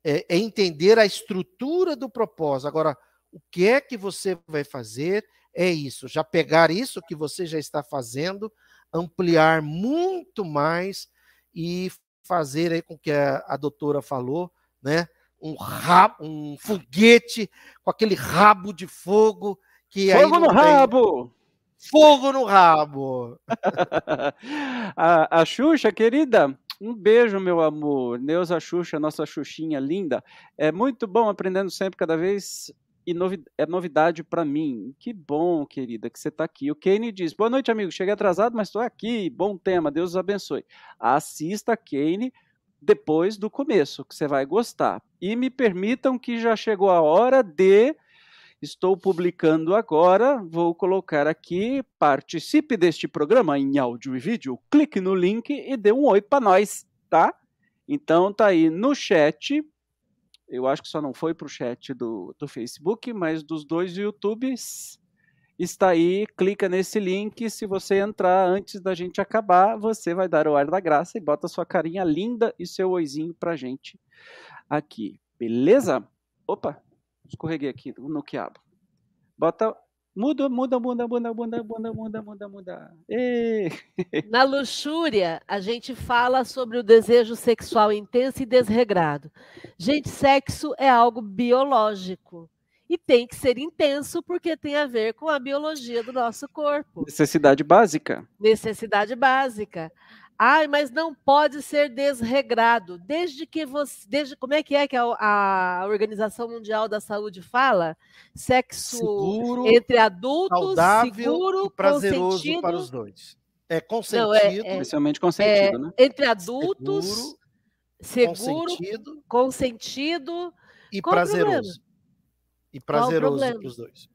É, é, entender a estrutura do propósito. Agora, o que é que você vai fazer é isso. Já pegar isso que você já está fazendo, ampliar muito mais e fazer aí com que a, a doutora falou, né? Um rabo, um foguete com aquele rabo de fogo que Fogo no rabo! Fogo no rabo! <laughs> a, a Xuxa, querida, um beijo, meu amor. Neuza Xuxa, nossa Xuxinha linda. É muito bom aprendendo sempre, cada vez e novi é novidade para mim. Que bom, querida, que você está aqui. O Kane diz: Boa noite, amigo. Cheguei atrasado, mas estou aqui. Bom tema, Deus os abençoe. Assista, Kane, depois do começo, que você vai gostar. E me permitam que já chegou a hora de Estou publicando agora, vou colocar aqui, participe deste programa em áudio e vídeo, clique no link e dê um oi para nós, tá? Então tá aí no chat, eu acho que só não foi para o chat do, do Facebook, mas dos dois YouTubes, está aí, clica nesse link, se você entrar antes da gente acabar, você vai dar o ar da graça e bota sua carinha linda e seu oizinho pra gente aqui, beleza? Opa, Escorreguei aqui no quiabo. Bota. Muda, muda, muda, muda, muda, muda, muda, muda, muda. <laughs> Na luxúria, a gente fala sobre o desejo sexual intenso e desregrado. Gente, sexo é algo biológico. E tem que ser intenso porque tem a ver com a biologia do nosso corpo. Necessidade básica. Necessidade básica. Ai, mas não pode ser desregrado. Desde que você. Desde, como é que é que a, a Organização Mundial da Saúde fala? Sexo seguro, entre adultos, saudável seguro, e prazeroso consentido. para os dois. É consentido. Não, é, é, especialmente consentido, é, né? Entre adultos, seguro, seguro consentido, consentido e prazeroso. E prazeroso para os dois.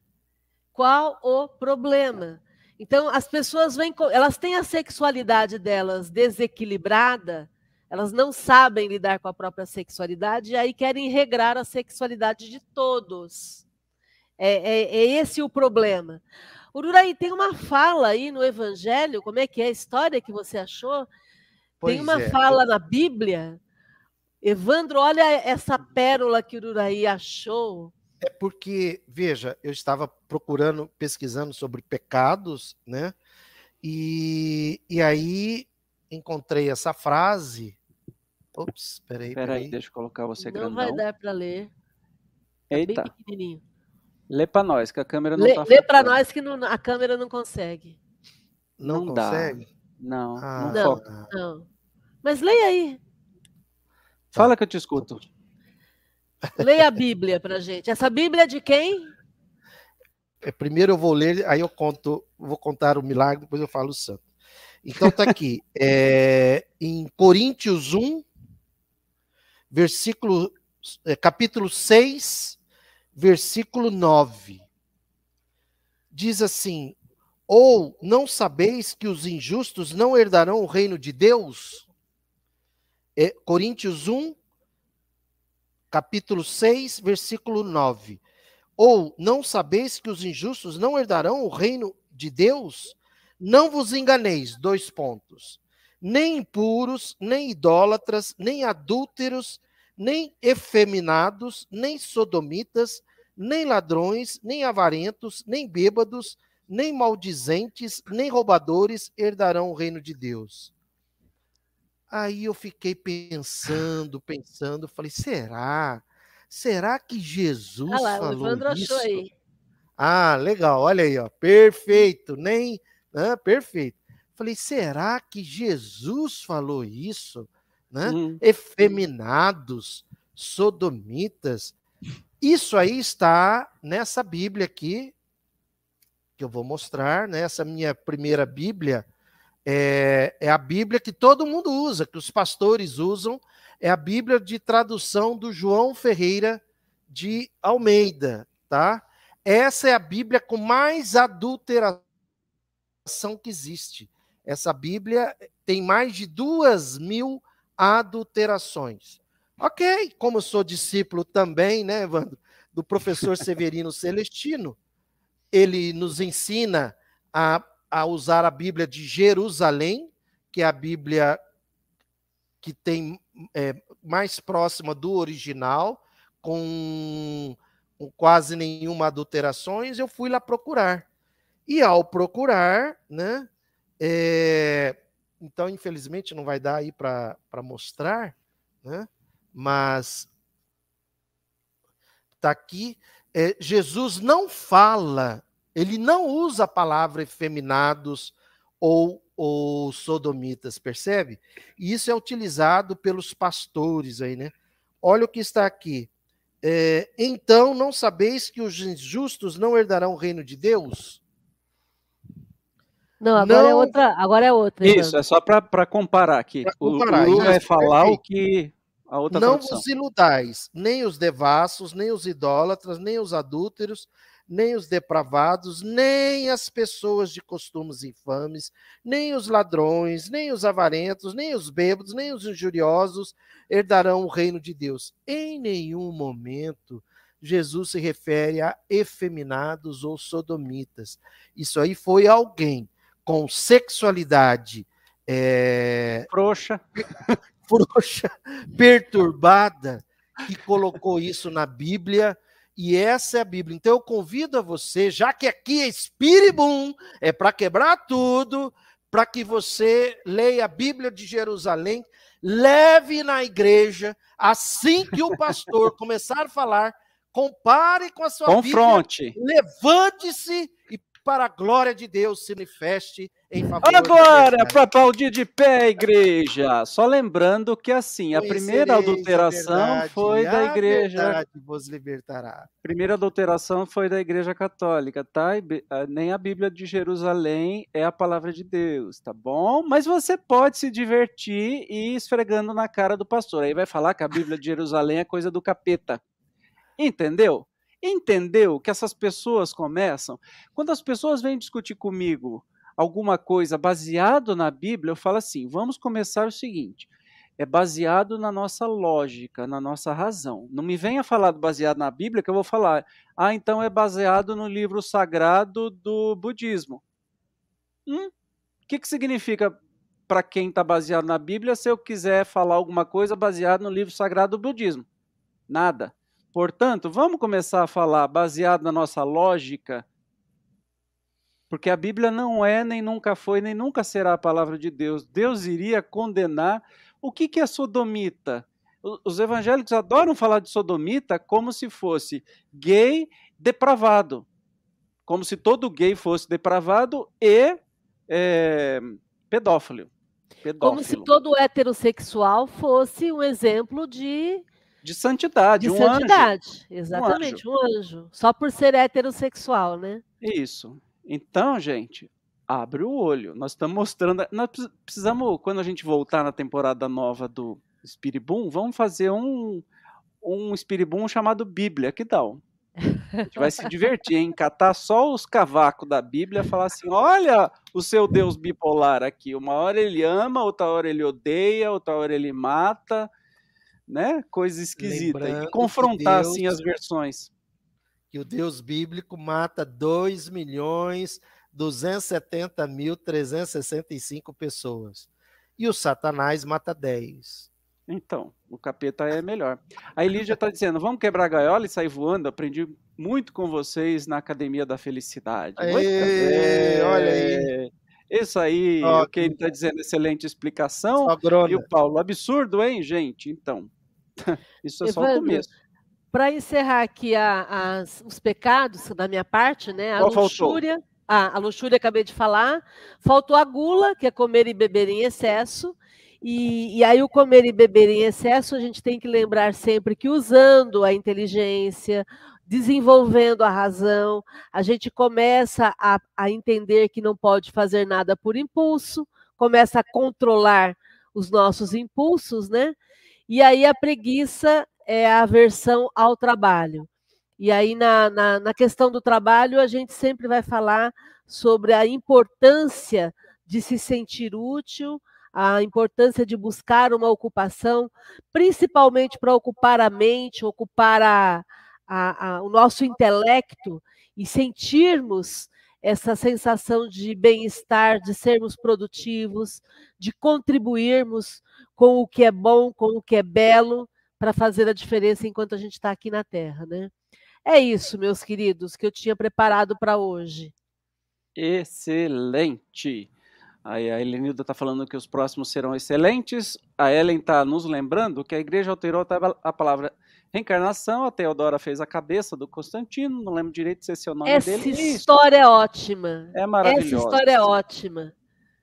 Qual o problema? Então, as pessoas vêm, elas têm a sexualidade delas desequilibrada, elas não sabem lidar com a própria sexualidade e aí querem regrar a sexualidade de todos. É, é, é esse o problema. Ururaí, tem uma fala aí no Evangelho, como é que é a história que você achou? Pois tem uma é. fala na Bíblia. Evandro, olha essa pérola que Ururaí achou. É porque, veja, eu estava procurando, pesquisando sobre pecados, né? E, e aí encontrei essa frase. Ops, peraí. Peraí, peraí. deixa eu colocar você não grandão. Não vai dar para ler. Tá Eita. bem pequenininho. Lê para nós, que a câmera não lê, tá Lê para nós que não, a câmera não consegue. Não, não consegue? Dá. Não, ah, não, não, não. Mas leia aí. Fala que eu te escuto. Leia a Bíblia para gente. Essa Bíblia é de quem? é, primeiro eu vou ler, aí eu conto, vou contar o milagre, depois eu falo o santo. Então tá aqui, <laughs> é, em Coríntios 1, versículo, é, capítulo 6, versículo 9. Diz assim: Ou não sabeis que os injustos não herdarão o reino de Deus? É, Coríntios 1, capítulo 6, versículo 9. Ou não sabeis que os injustos não herdarão o reino de Deus? Não vos enganeis, dois pontos. Nem impuros, nem idólatras, nem adúlteros, nem efeminados, nem sodomitas, nem ladrões, nem avarentos, nem bêbados, nem maldizentes, nem roubadores herdarão o reino de Deus. Aí eu fiquei pensando, pensando, falei, será? Será que Jesus ah lá, falou o isso? Achou aí. Ah, legal, olha aí, ó, perfeito, nem, né, perfeito. Falei, será que Jesus falou isso? Né? Hum. Efeminados, sodomitas. Isso aí está nessa Bíblia aqui, que eu vou mostrar, nessa né? minha primeira Bíblia, é, é a Bíblia que todo mundo usa, que os pastores usam, é a Bíblia de tradução do João Ferreira de Almeida, tá? Essa é a Bíblia com mais adulteração que existe. Essa Bíblia tem mais de duas mil adulterações. Ok, como eu sou discípulo também, né, Evandro, do professor <laughs> Severino Celestino, ele nos ensina a a usar a Bíblia de Jerusalém, que é a Bíblia que tem é, mais próxima do original, com, com quase nenhuma adulterações, eu fui lá procurar. E ao procurar, né, é, então infelizmente não vai dar aí para mostrar, né, mas está aqui, é, Jesus não fala ele não usa a palavra efeminados ou, ou sodomitas, percebe? E isso é utilizado pelos pastores aí, né? Olha o que está aqui. É, então, não sabeis que os injustos não herdarão o reino de Deus? Não, agora é não... é outra. Agora é outra. Isso, é só para comparar aqui. Comparar, o, o vai falar o que a outra Não tradução. vos iludais, nem os devassos, nem os idólatras, nem os adúlteros, nem os depravados, nem as pessoas de costumes infames, nem os ladrões, nem os avarentos, nem os bêbados, nem os injuriosos herdarão o reino de Deus. Em nenhum momento Jesus se refere a efeminados ou sodomitas. Isso aí foi alguém com sexualidade é... frouxa, <laughs> frouxa, perturbada, que colocou isso na Bíblia e essa é a Bíblia. Então eu convido a você, já que aqui é Espíribum, é para quebrar tudo, para que você leia a Bíblia de Jerusalém, leve na igreja, assim que o pastor <laughs> começar a falar, compare com a sua Confronte. Bíblia, levante-se e para a glória de Deus se manifeste em favor Agora, para aplaudir de pé, igreja. Só lembrando que assim, a primeira adulteração a foi da igreja. vos libertará. Primeira adulteração foi da igreja católica, tá? Nem a Bíblia de Jerusalém é a palavra de Deus, tá bom? Mas você pode se divertir e ir esfregando na cara do pastor. Aí vai falar que a Bíblia de Jerusalém é coisa do capeta. Entendeu? Entendeu que essas pessoas começam? Quando as pessoas vêm discutir comigo alguma coisa baseado na Bíblia, eu falo assim: vamos começar o seguinte. É baseado na nossa lógica, na nossa razão. Não me venha falar baseado na Bíblia, que eu vou falar, ah, então é baseado no livro sagrado do budismo. Hum? O que, que significa para quem está baseado na Bíblia se eu quiser falar alguma coisa baseado no livro sagrado do budismo? Nada. Portanto, vamos começar a falar baseado na nossa lógica, porque a Bíblia não é, nem nunca foi, nem nunca será a palavra de Deus. Deus iria condenar. O que, que é sodomita? Os evangélicos adoram falar de sodomita como se fosse gay depravado. Como se todo gay fosse depravado e é, pedófilo. pedófilo. Como se todo heterossexual fosse um exemplo de de santidade, de um santidade, anjo. exatamente, um anjo. um anjo. Só por ser heterossexual, né? Isso. Então, gente, abre o olho. Nós estamos mostrando. Nós precisamos, quando a gente voltar na temporada nova do Spiribum, vamos fazer um, um Spiribum chamado Bíblia. Que tal? A gente vai se divertir, hein? Catar só os cavacos da Bíblia e falar assim: olha o seu Deus bipolar aqui. Uma hora ele ama, outra hora ele odeia, outra hora ele mata, né? Coisa esquisita. Lembrando e confrontar Deus, assim as versões. Que o Deus bíblico mata 2 milhões 270 mil 365 pessoas. E o Satanás mata 10. Então, o capeta é melhor. A Elídia está dizendo: vamos quebrar a gaiola e sair voando. Aprendi muito com vocês na Academia da Felicidade. Aê, olha aí. Isso aí, o que ele está dizendo, excelente explicação. E o Paulo, absurdo, hein, gente? Então, <laughs> isso é só o começo. Para encerrar aqui a, as, os pecados da minha parte, né? A Qual luxúria. Faltou? Ah, a luxúria acabei de falar. Faltou a gula, que é comer e beber em excesso. E, e, aí, o comer e beber em excesso, a gente tem que lembrar sempre que usando a inteligência, desenvolvendo a razão, a gente começa a, a entender que não pode fazer nada por impulso, começa a controlar os nossos impulsos, né? E aí a preguiça é a aversão ao trabalho. E aí, na, na, na questão do trabalho, a gente sempre vai falar sobre a importância de se sentir útil, a importância de buscar uma ocupação, principalmente para ocupar a mente, ocupar a, a, a, o nosso intelecto e sentirmos essa sensação de bem-estar, de sermos produtivos, de contribuirmos com o que é bom, com o que é belo, para fazer a diferença enquanto a gente está aqui na Terra, né? É isso, meus queridos, que eu tinha preparado para hoje. Excelente! Aí a Helenilda está falando que os próximos serão excelentes. A Ellen está nos lembrando que a igreja alterou a palavra reencarnação. A Teodora fez a cabeça do Constantino, não lembro direito se esse é o nome Essa dele. Essa história é ótima. É maravilhosa. Essa história é ótima.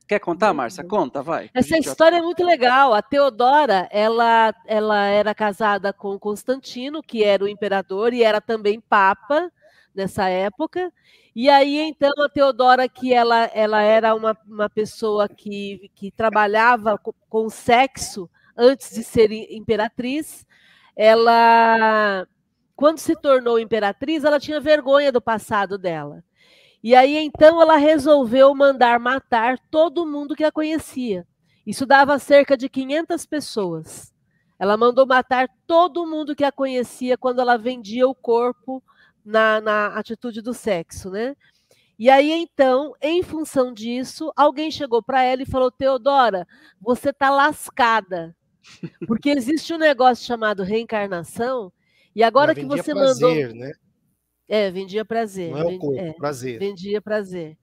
Quer contar, Márcia? Conta, vai. Essa história é muito legal. A Teodora, ela, ela era casada com Constantino, que era o imperador e era também papa nessa época. E aí, então, a Teodora, que ela, ela era uma, uma pessoa que, que trabalhava com, com sexo antes de ser imperatriz, ela, quando se tornou imperatriz, ela tinha vergonha do passado dela. E aí, então, ela resolveu mandar matar todo mundo que a conhecia. Isso dava cerca de 500 pessoas. Ela mandou matar todo mundo que a conhecia quando ela vendia o corpo na, na atitude do sexo, né? E aí, então, em função disso, alguém chegou para ela e falou: Teodora, você tá lascada. Porque existe um negócio chamado reencarnação, e agora que você prazer, mandou. Né? É, vendia prazer. Não é o corpo, é, prazer. Vendia prazer.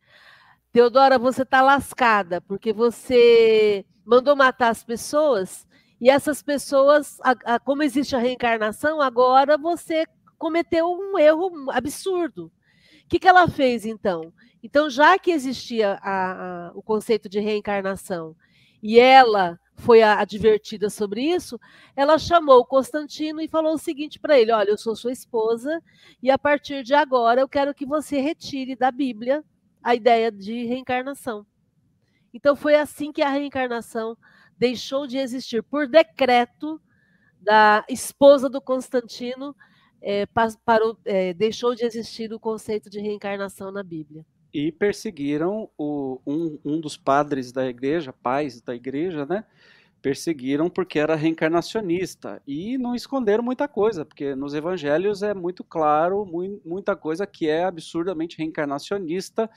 Teodora, você tá lascada, porque você mandou matar as pessoas, e essas pessoas, a, a, como existe a reencarnação, agora você cometeu um erro absurdo. O que, que ela fez então? Então, já que existia a, o conceito de reencarnação e ela foi advertida sobre isso, ela chamou o Constantino e falou o seguinte para ele: Olha, eu sou sua esposa e a partir de agora eu quero que você retire da Bíblia a ideia de reencarnação. Então, foi assim que a reencarnação deixou de existir por decreto da esposa do Constantino é, parou, é, deixou de existir o conceito de reencarnação na Bíblia. E perseguiram o, um, um dos padres da igreja, pais da igreja, né? Perseguiram porque era reencarnacionista e não esconderam muita coisa, porque nos evangelhos é muito claro muita coisa que é absurdamente reencarnacionista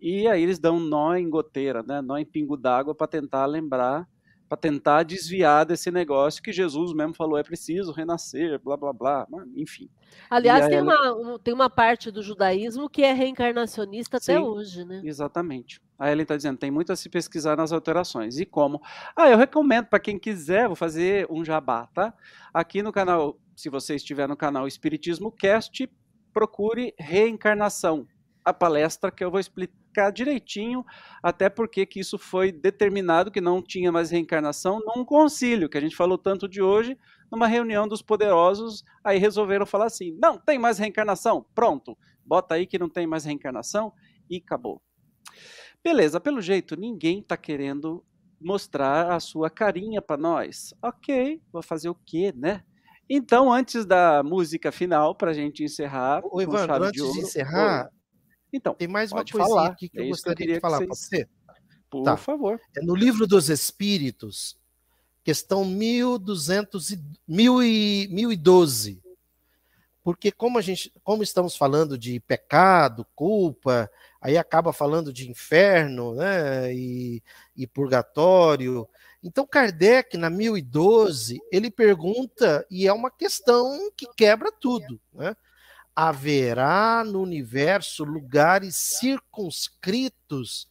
e aí eles dão nó em goteira, né? Nó em pingo d'água para tentar lembrar para tentar desviar desse negócio que Jesus mesmo falou, é preciso renascer, blá blá blá, enfim. Aliás, tem, ela... uma, tem uma parte do judaísmo que é reencarnacionista Sim, até hoje, né? Exatamente. A Ellen está dizendo, tem muito a se pesquisar nas alterações. E como? Ah, eu recomendo para quem quiser, vou fazer um jabá, tá? Aqui no canal, se você estiver no canal Espiritismo Cast, procure Reencarnação, a palestra que eu vou explicar direitinho até porque que isso foi determinado que não tinha mais reencarnação num concílio, que a gente falou tanto de hoje, numa reunião dos poderosos, aí resolveram falar assim: não, tem mais reencarnação, pronto. bota aí que não tem mais reencarnação e acabou. Beleza, pelo jeito, ninguém está querendo mostrar a sua carinha para nós. Ok, vou fazer o quê, né? Então, antes da música final, para a gente encerrar. O Evandro, antes de, ouro, de encerrar, então, tem mais uma coisinha falar. aqui que é eu gostaria que eu de falar para você. Por tá. favor. É no livro dos Espíritos, questão 1200 e, 1012. Porque como a gente, como estamos falando de pecado, culpa, aí acaba falando de inferno, né, e, e purgatório. Então Kardec na 1012, ele pergunta e é uma questão que quebra tudo, né? Haverá no universo lugares circunscritos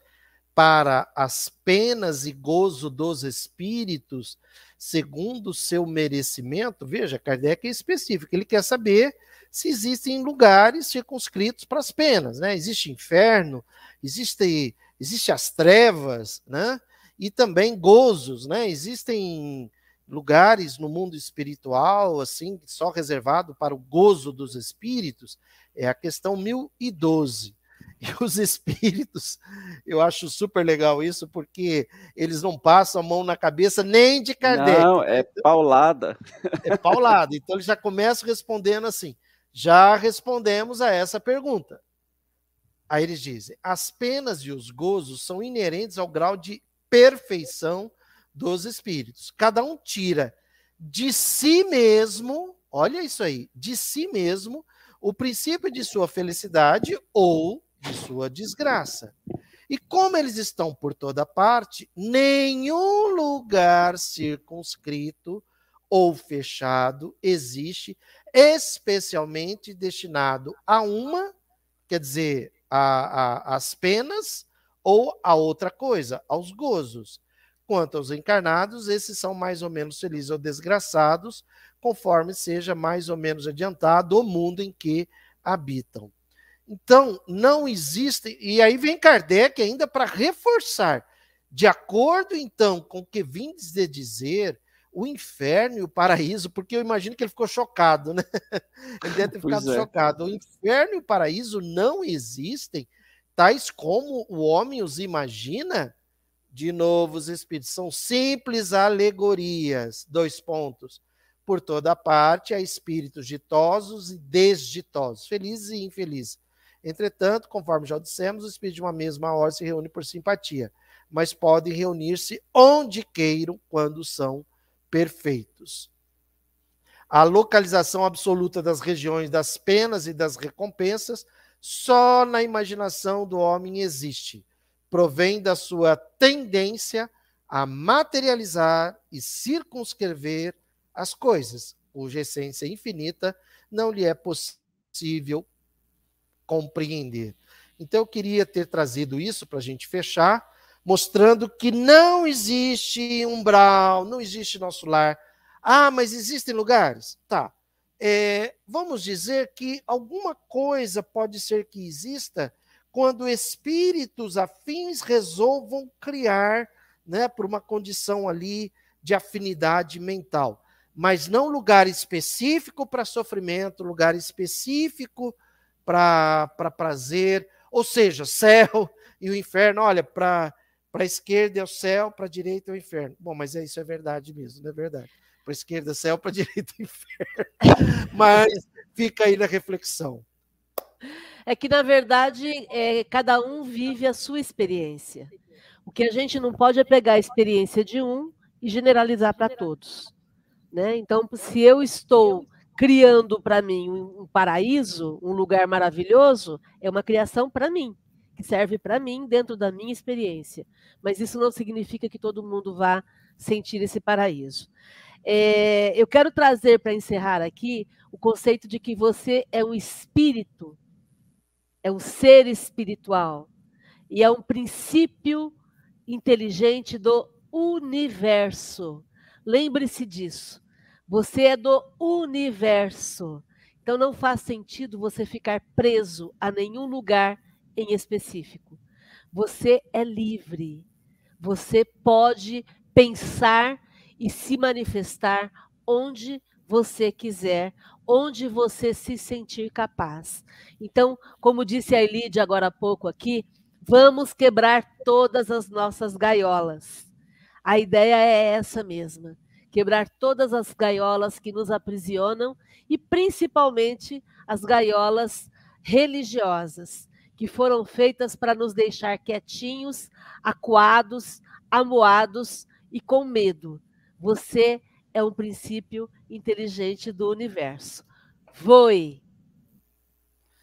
para as penas e gozo dos espíritos, segundo o seu merecimento. Veja, Kardec é específico, ele quer saber se existem lugares circunscritos para as penas, né? Existe inferno, existe, existe as trevas, né? E também gozos, né? Existem lugares no mundo espiritual, assim, só reservado para o gozo dos espíritos, é a questão 1012. <laughs> E os espíritos, eu acho super legal isso, porque eles não passam a mão na cabeça nem de Kardec. Não, é paulada. É paulada. Então eles já começam respondendo assim: já respondemos a essa pergunta. Aí eles dizem: as penas e os gozos são inerentes ao grau de perfeição dos espíritos. Cada um tira de si mesmo, olha isso aí, de si mesmo, o princípio de sua felicidade ou de sua desgraça. E como eles estão por toda parte, nenhum lugar circunscrito ou fechado existe especialmente destinado a uma, quer dizer, as penas ou a outra coisa, aos gozos. Quanto aos encarnados, esses são mais ou menos felizes ou desgraçados, conforme seja mais ou menos adiantado o mundo em que habitam. Então, não existe. E aí vem Kardec ainda para reforçar. De acordo, então, com o que vim de dizer, o inferno e o paraíso, porque eu imagino que ele ficou chocado, né? <laughs> Ele deve ter ficado é. chocado. O inferno e o paraíso não existem, tais como o homem os imagina. De novo, os espíritos são simples alegorias. Dois pontos. Por toda parte há espíritos ditosos e desditosos, felizes e infelizes Entretanto, conforme já dissemos, os espíritos de uma mesma ordem se reúnem por simpatia, mas podem reunir-se onde queiram quando são perfeitos. A localização absoluta das regiões das penas e das recompensas só na imaginação do homem existe. Provém da sua tendência a materializar e circunscrever as coisas, cuja essência infinita não lhe é possível compreender. Então, eu queria ter trazido isso para a gente fechar, mostrando que não existe umbral, não existe nosso lar. Ah, mas existem lugares? Tá. É, vamos dizer que alguma coisa pode ser que exista quando espíritos afins resolvam criar, né, por uma condição ali de afinidade mental, mas não lugar específico para sofrimento, lugar específico para prazer, ou seja, <laughs> céu e o inferno. Olha, para a esquerda é o céu, para a direita é o inferno. Bom, mas é, isso é verdade mesmo, não é verdade? Para a esquerda é céu, para a <laughs> direita é inferno. mas fica aí na reflexão. É que, na verdade, é, cada um vive a sua experiência. O que a gente não pode é pegar a experiência de um e generalizar para todos. Né? Então, se eu estou criando para mim um paraíso, um lugar maravilhoso, é uma criação para mim, que serve para mim dentro da minha experiência. Mas isso não significa que todo mundo vá sentir esse paraíso. É, eu quero trazer para encerrar aqui o conceito de que você é um espírito, é um ser espiritual e é um princípio inteligente do universo. Lembre-se disso. Você é do universo. Então não faz sentido você ficar preso a nenhum lugar em específico. Você é livre. Você pode pensar e se manifestar onde você quiser, onde você se sentir capaz. Então, como disse a Elide agora há pouco aqui, vamos quebrar todas as nossas gaiolas. A ideia é essa mesma: quebrar todas as gaiolas que nos aprisionam e principalmente as gaiolas religiosas, que foram feitas para nos deixar quietinhos, acuados, amuados e com medo. Você é um princípio inteligente do universo. Voe!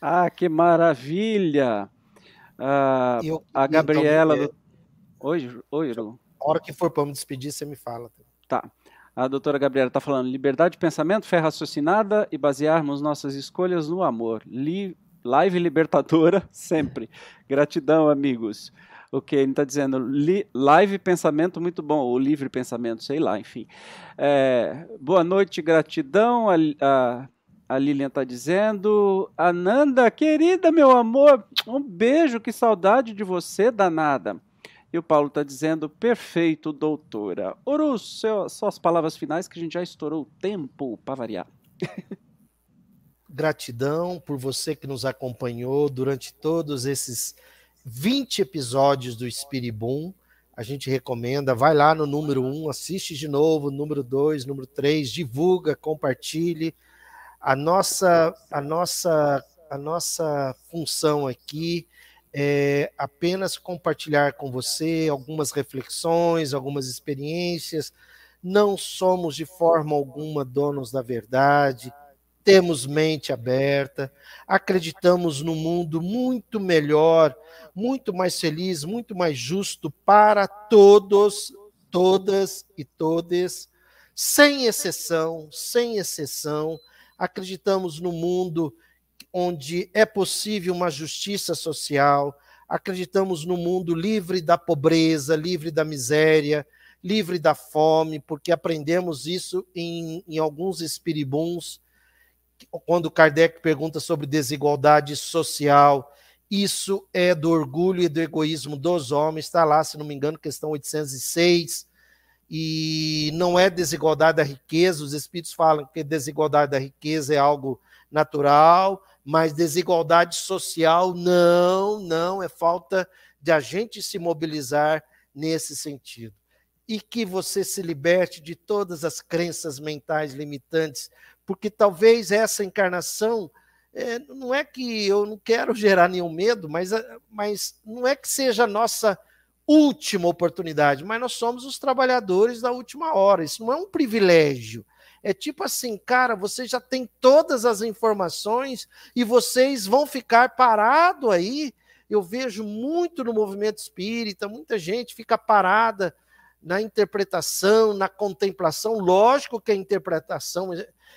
Ah, que maravilha! Ah, eu, a Gabriela. Então, Oi, oi, Lu. A hora que for para me despedir, você me fala. Tá. A doutora Gabriela está falando: liberdade de pensamento, fé raciocinada e basearmos nossas escolhas no amor. Li live libertadora <laughs> sempre. Gratidão, amigos. Ok, ele está dizendo li, live pensamento muito bom, ou livre pensamento, sei lá, enfim. É, boa noite, gratidão. A, a, a Lilian está dizendo. Ananda, querida, meu amor, um beijo, que saudade de você, danada. E o Paulo está dizendo, perfeito, doutora. Horus, suas palavras finais, que a gente já estourou o tempo para variar. Gratidão por você que nos acompanhou durante todos esses 20 episódios do Spiribum. A gente recomenda, vai lá no número 1, assiste de novo, número 2, número 3, divulga, compartilhe. A nossa, a nossa, a nossa função aqui é apenas compartilhar com você algumas reflexões, algumas experiências. Não somos de forma alguma donos da verdade, temos mente aberta, acreditamos num mundo muito melhor, muito mais feliz, muito mais justo para todos, todas e todes, sem exceção, sem exceção. Acreditamos no mundo onde é possível uma justiça social, acreditamos no mundo livre da pobreza, livre da miséria, livre da fome, porque aprendemos isso em, em alguns espiribuns, quando Kardec pergunta sobre desigualdade social, isso é do orgulho e do egoísmo dos homens, está lá, se não me engano, questão 806, e não é desigualdade da riqueza, os espíritos falam que desigualdade da riqueza é algo natural, mas desigualdade social, não, não, é falta de a gente se mobilizar nesse sentido. E que você se liberte de todas as crenças mentais limitantes, porque talvez essa encarnação, é, não é que eu não quero <laughs> gerar nenhum medo, mas, é, mas não é que seja a nossa última oportunidade, mas nós somos os trabalhadores da última hora, isso não é um privilégio, é tipo assim, cara, você já tem todas as informações e vocês vão ficar parado aí. Eu vejo muito no movimento espírita, muita gente fica parada na interpretação, na contemplação. Lógico que a interpretação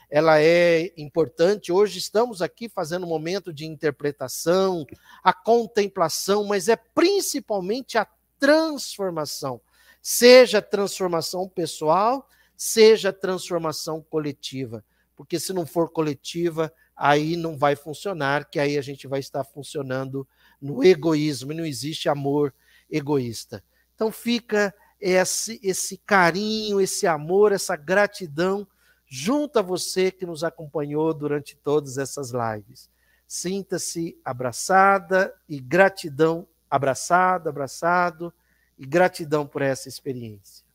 ela é importante. Hoje estamos aqui fazendo um momento de interpretação, a contemplação, mas é principalmente a transformação. Seja transformação pessoal, seja transformação coletiva, porque se não for coletiva, aí não vai funcionar, que aí a gente vai estar funcionando no egoísmo, e não existe amor egoísta. Então fica esse, esse carinho, esse amor, essa gratidão junto a você que nos acompanhou durante todas essas lives. Sinta-se abraçada e gratidão, abraçado, abraçado, e gratidão por essa experiência.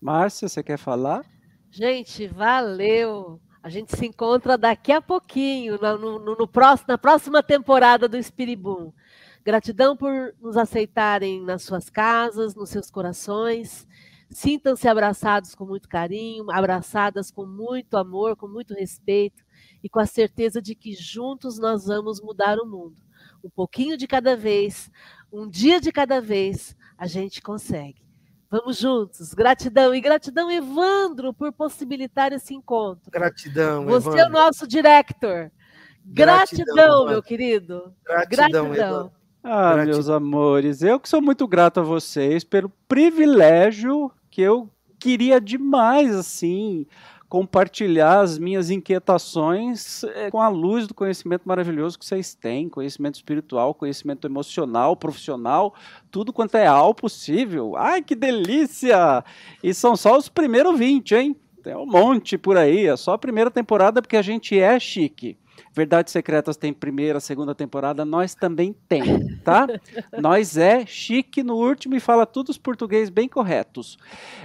Márcia, você quer falar? Gente, valeu! A gente se encontra daqui a pouquinho, no, no, no próximo, na próxima temporada do Espiribum. Gratidão por nos aceitarem nas suas casas, nos seus corações. Sintam-se abraçados com muito carinho, abraçadas com muito amor, com muito respeito e com a certeza de que juntos nós vamos mudar o mundo. Um pouquinho de cada vez, um dia de cada vez, a gente consegue. Vamos juntos. Gratidão. E gratidão, Evandro, por possibilitar esse encontro. Gratidão, Você Evandro. é o nosso director. Gratidão, gratidão meu querido. Gratidão. gratidão. Ah, gratidão. meus amores, eu que sou muito grato a vocês pelo privilégio que eu queria demais, assim, compartilhar as minhas inquietações é, com a luz do conhecimento maravilhoso que vocês têm, conhecimento espiritual, conhecimento emocional, profissional, tudo quanto é ao possível. Ai, que delícia! E são só os primeiros 20, hein? Tem um monte por aí, é só a primeira temporada porque a gente é chique. Verdades Secretas tem primeira, segunda temporada, nós também tem, tá? <laughs> nós é chique no último e fala todos os português bem corretos.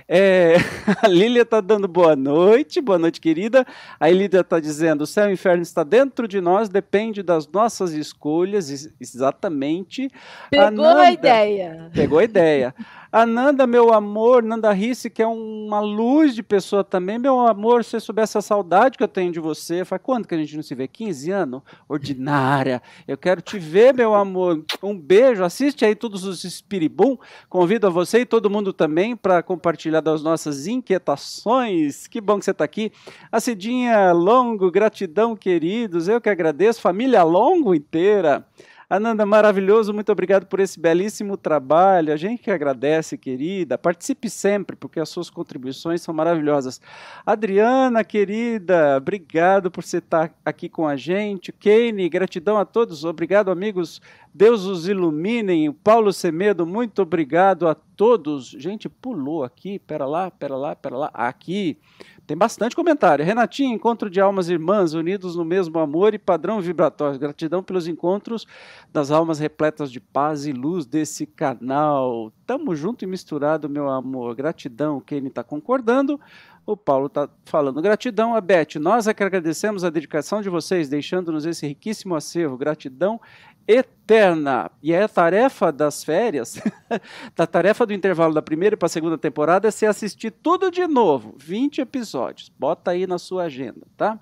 É, <laughs> a Lília tá dando boa noite, boa noite, querida. A Lília tá dizendo: o céu e o inferno está dentro de nós, depende das nossas escolhas, exatamente. Pegou a, ideia. Pegou a ideia. A Nanda, meu amor, Nanda Risse, que é uma luz de pessoa também, meu amor, se você soubesse a saudade que eu tenho de você, faz quando que a gente não se vê? 15 anos? Ordinária. Eu quero te ver, meu amor. Um beijo. Assiste aí todos os Espiribum. Convido a você e todo mundo também para compartilhar das nossas inquietações. Que bom que você está aqui. A Cidinha Longo, gratidão, queridos. Eu que agradeço. Família Longo inteira. Ananda, maravilhoso, muito obrigado por esse belíssimo trabalho. A gente que agradece, querida. Participe sempre, porque as suas contribuições são maravilhosas. Adriana, querida, obrigado por você estar aqui com a gente. Kane, gratidão a todos. Obrigado, amigos. Deus os iluminem. Paulo Semedo, muito obrigado a todos. Gente, pulou aqui. Pera lá, pera lá, pera lá. Aqui. Tem bastante comentário. Renatinho, encontro de almas irmãs unidos no mesmo amor e padrão vibratório. Gratidão pelos encontros das almas repletas de paz e luz desse canal. Tamo junto e misturado, meu amor. Gratidão. Kenny está concordando. O Paulo está falando gratidão a Beth. Nós é que agradecemos a dedicação de vocês, deixando-nos esse riquíssimo acervo. Gratidão eterna. E é a tarefa das férias, <laughs> da tarefa do intervalo da primeira para a segunda temporada é se assistir tudo de novo, 20 episódios. Bota aí na sua agenda, tá?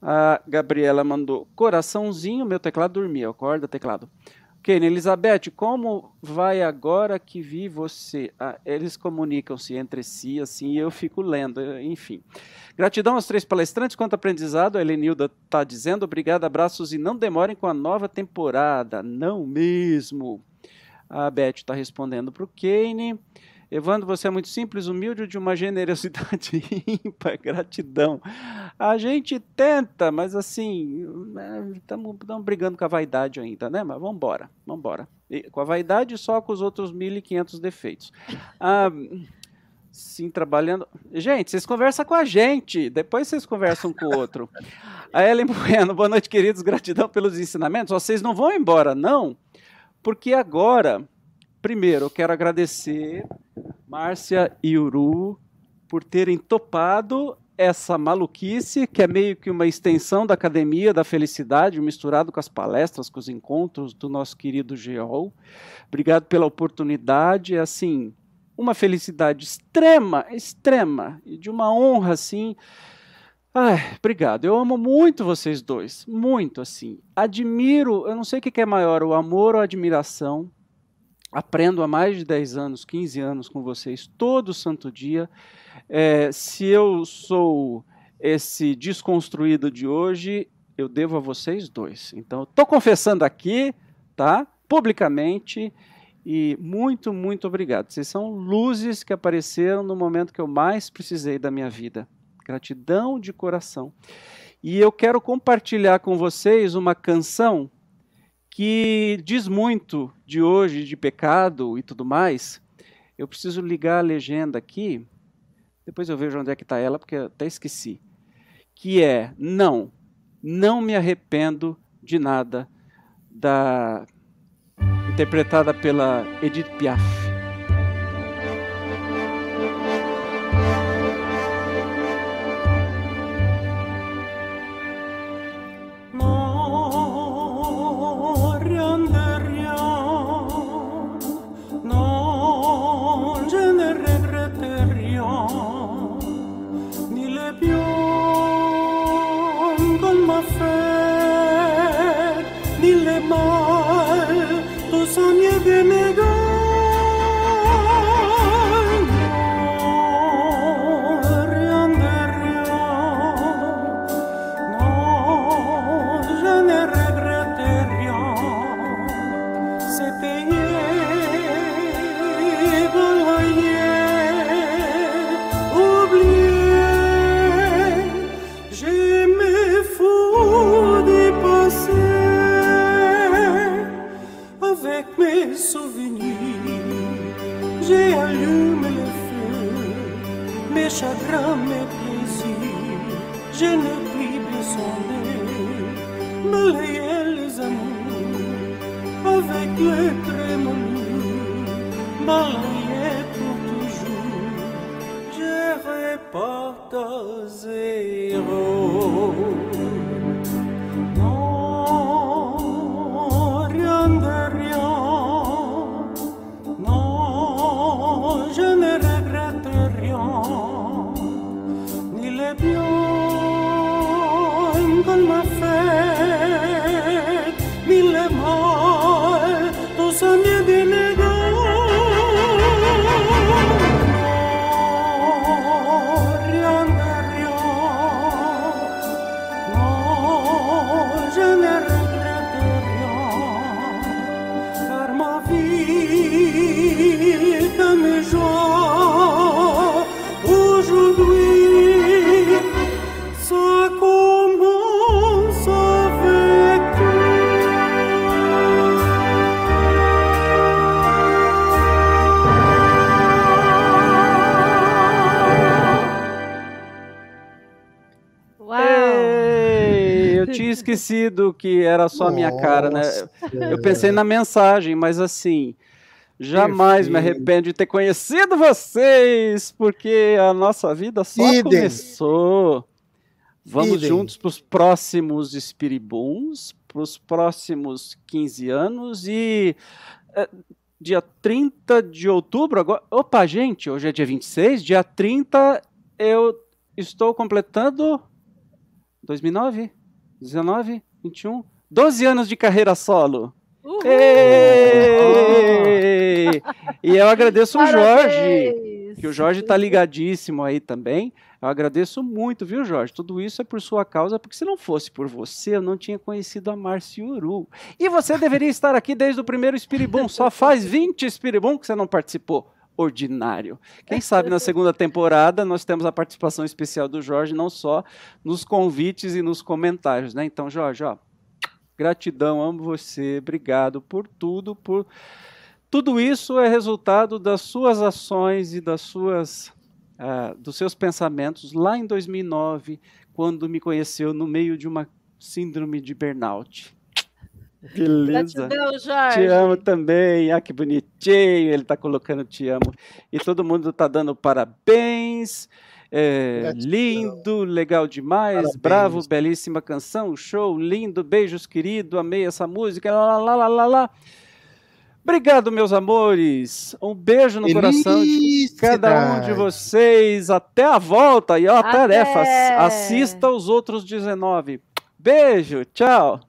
A Gabriela mandou coraçãozinho, meu teclado dormia, acorda teclado. Kenny, Elizabeth, como vai agora que vi você? Ah, eles comunicam-se entre si, assim, e eu fico lendo, enfim. Gratidão aos três palestrantes quanto aprendizado. A Helenilda está dizendo obrigado, abraços e não demorem com a nova temporada. Não mesmo. A Beth está respondendo para o Kane. Evandro, você é muito simples, humilde, de uma generosidade <laughs> ímpar, gratidão. A gente tenta, mas assim, estamos né, brigando com a vaidade ainda, né? Mas vamos embora, vamos embora. Com a vaidade só com os outros 1.500 defeitos. Ah, sim, trabalhando. Gente, vocês conversam com a gente, depois vocês conversam com o outro. A Ellen Bueno, boa noite, queridos, gratidão pelos ensinamentos. Vocês não vão embora, não, porque agora Primeiro, eu quero agradecer Márcia e Uru por terem topado essa maluquice, que é meio que uma extensão da Academia da Felicidade, misturado com as palestras, com os encontros do nosso querido Geol. Obrigado pela oportunidade, é assim, uma felicidade extrema, extrema, e de uma honra, assim. Ai, obrigado. Eu amo muito vocês dois, muito, assim. Admiro, eu não sei o que é maior, o amor ou a admiração aprendo há mais de 10 anos, 15 anos com vocês, todo santo dia. É, se eu sou esse desconstruído de hoje, eu devo a vocês dois. Então, estou confessando aqui, tá? Publicamente. E muito, muito obrigado. Vocês são luzes que apareceram no momento que eu mais precisei da minha vida. Gratidão de coração. E eu quero compartilhar com vocês uma canção que diz muito de hoje, de pecado e tudo mais. Eu preciso ligar a legenda aqui, depois eu vejo onde é que está ela, porque até esqueci. Que é, não, não me arrependo de nada, da interpretada pela Edith Piaf. Balayer pour toujours, je reporte à zéro. Esquecido que era só a minha cara, né? Eu pensei na mensagem, mas assim, jamais me Perfeito. arrependo de ter conhecido vocês, porque a nossa vida só Idem. começou. Vamos Idem. juntos para os próximos Spiribuns, para os próximos 15 anos e é, dia 30 de outubro, agora, opa, gente, hoje é dia 26, dia 30 eu estou completando 2009, 19, 21, 12 anos de carreira solo. Uhul! Ei! E eu agradeço o Jorge, que o Jorge tá ligadíssimo aí também. Eu agradeço muito, viu, Jorge? Tudo isso é por sua causa, porque se não fosse por você, eu não tinha conhecido a Márcia Uru. E você deveria estar aqui desde o primeiro Espiribum. Só faz 20 Espiribum que você não participou. Ordinário. Quem <laughs> sabe na segunda temporada nós temos a participação especial do Jorge, não só nos convites e nos comentários, né? Então, Jorge, ó, gratidão, amo você, obrigado por tudo, por tudo isso é resultado das suas ações e das suas ah, dos seus pensamentos lá em 2009, quando me conheceu no meio de uma síndrome de burnout. Beleza. Gratidão, Jorge. Te amo também. Ah, que bonitinho. Ele tá colocando te amo. E todo mundo tá dando parabéns. É, lindo, legal demais, Parabéns. bravo, belíssima canção, show, lindo, beijos, querido, amei essa música, lá, lá, lá, lá, lá. Obrigado, meus amores. Um beijo no coração de cada um de vocês. Até a volta. E ó, Até. tarefa: assista os outros 19. Beijo, tchau.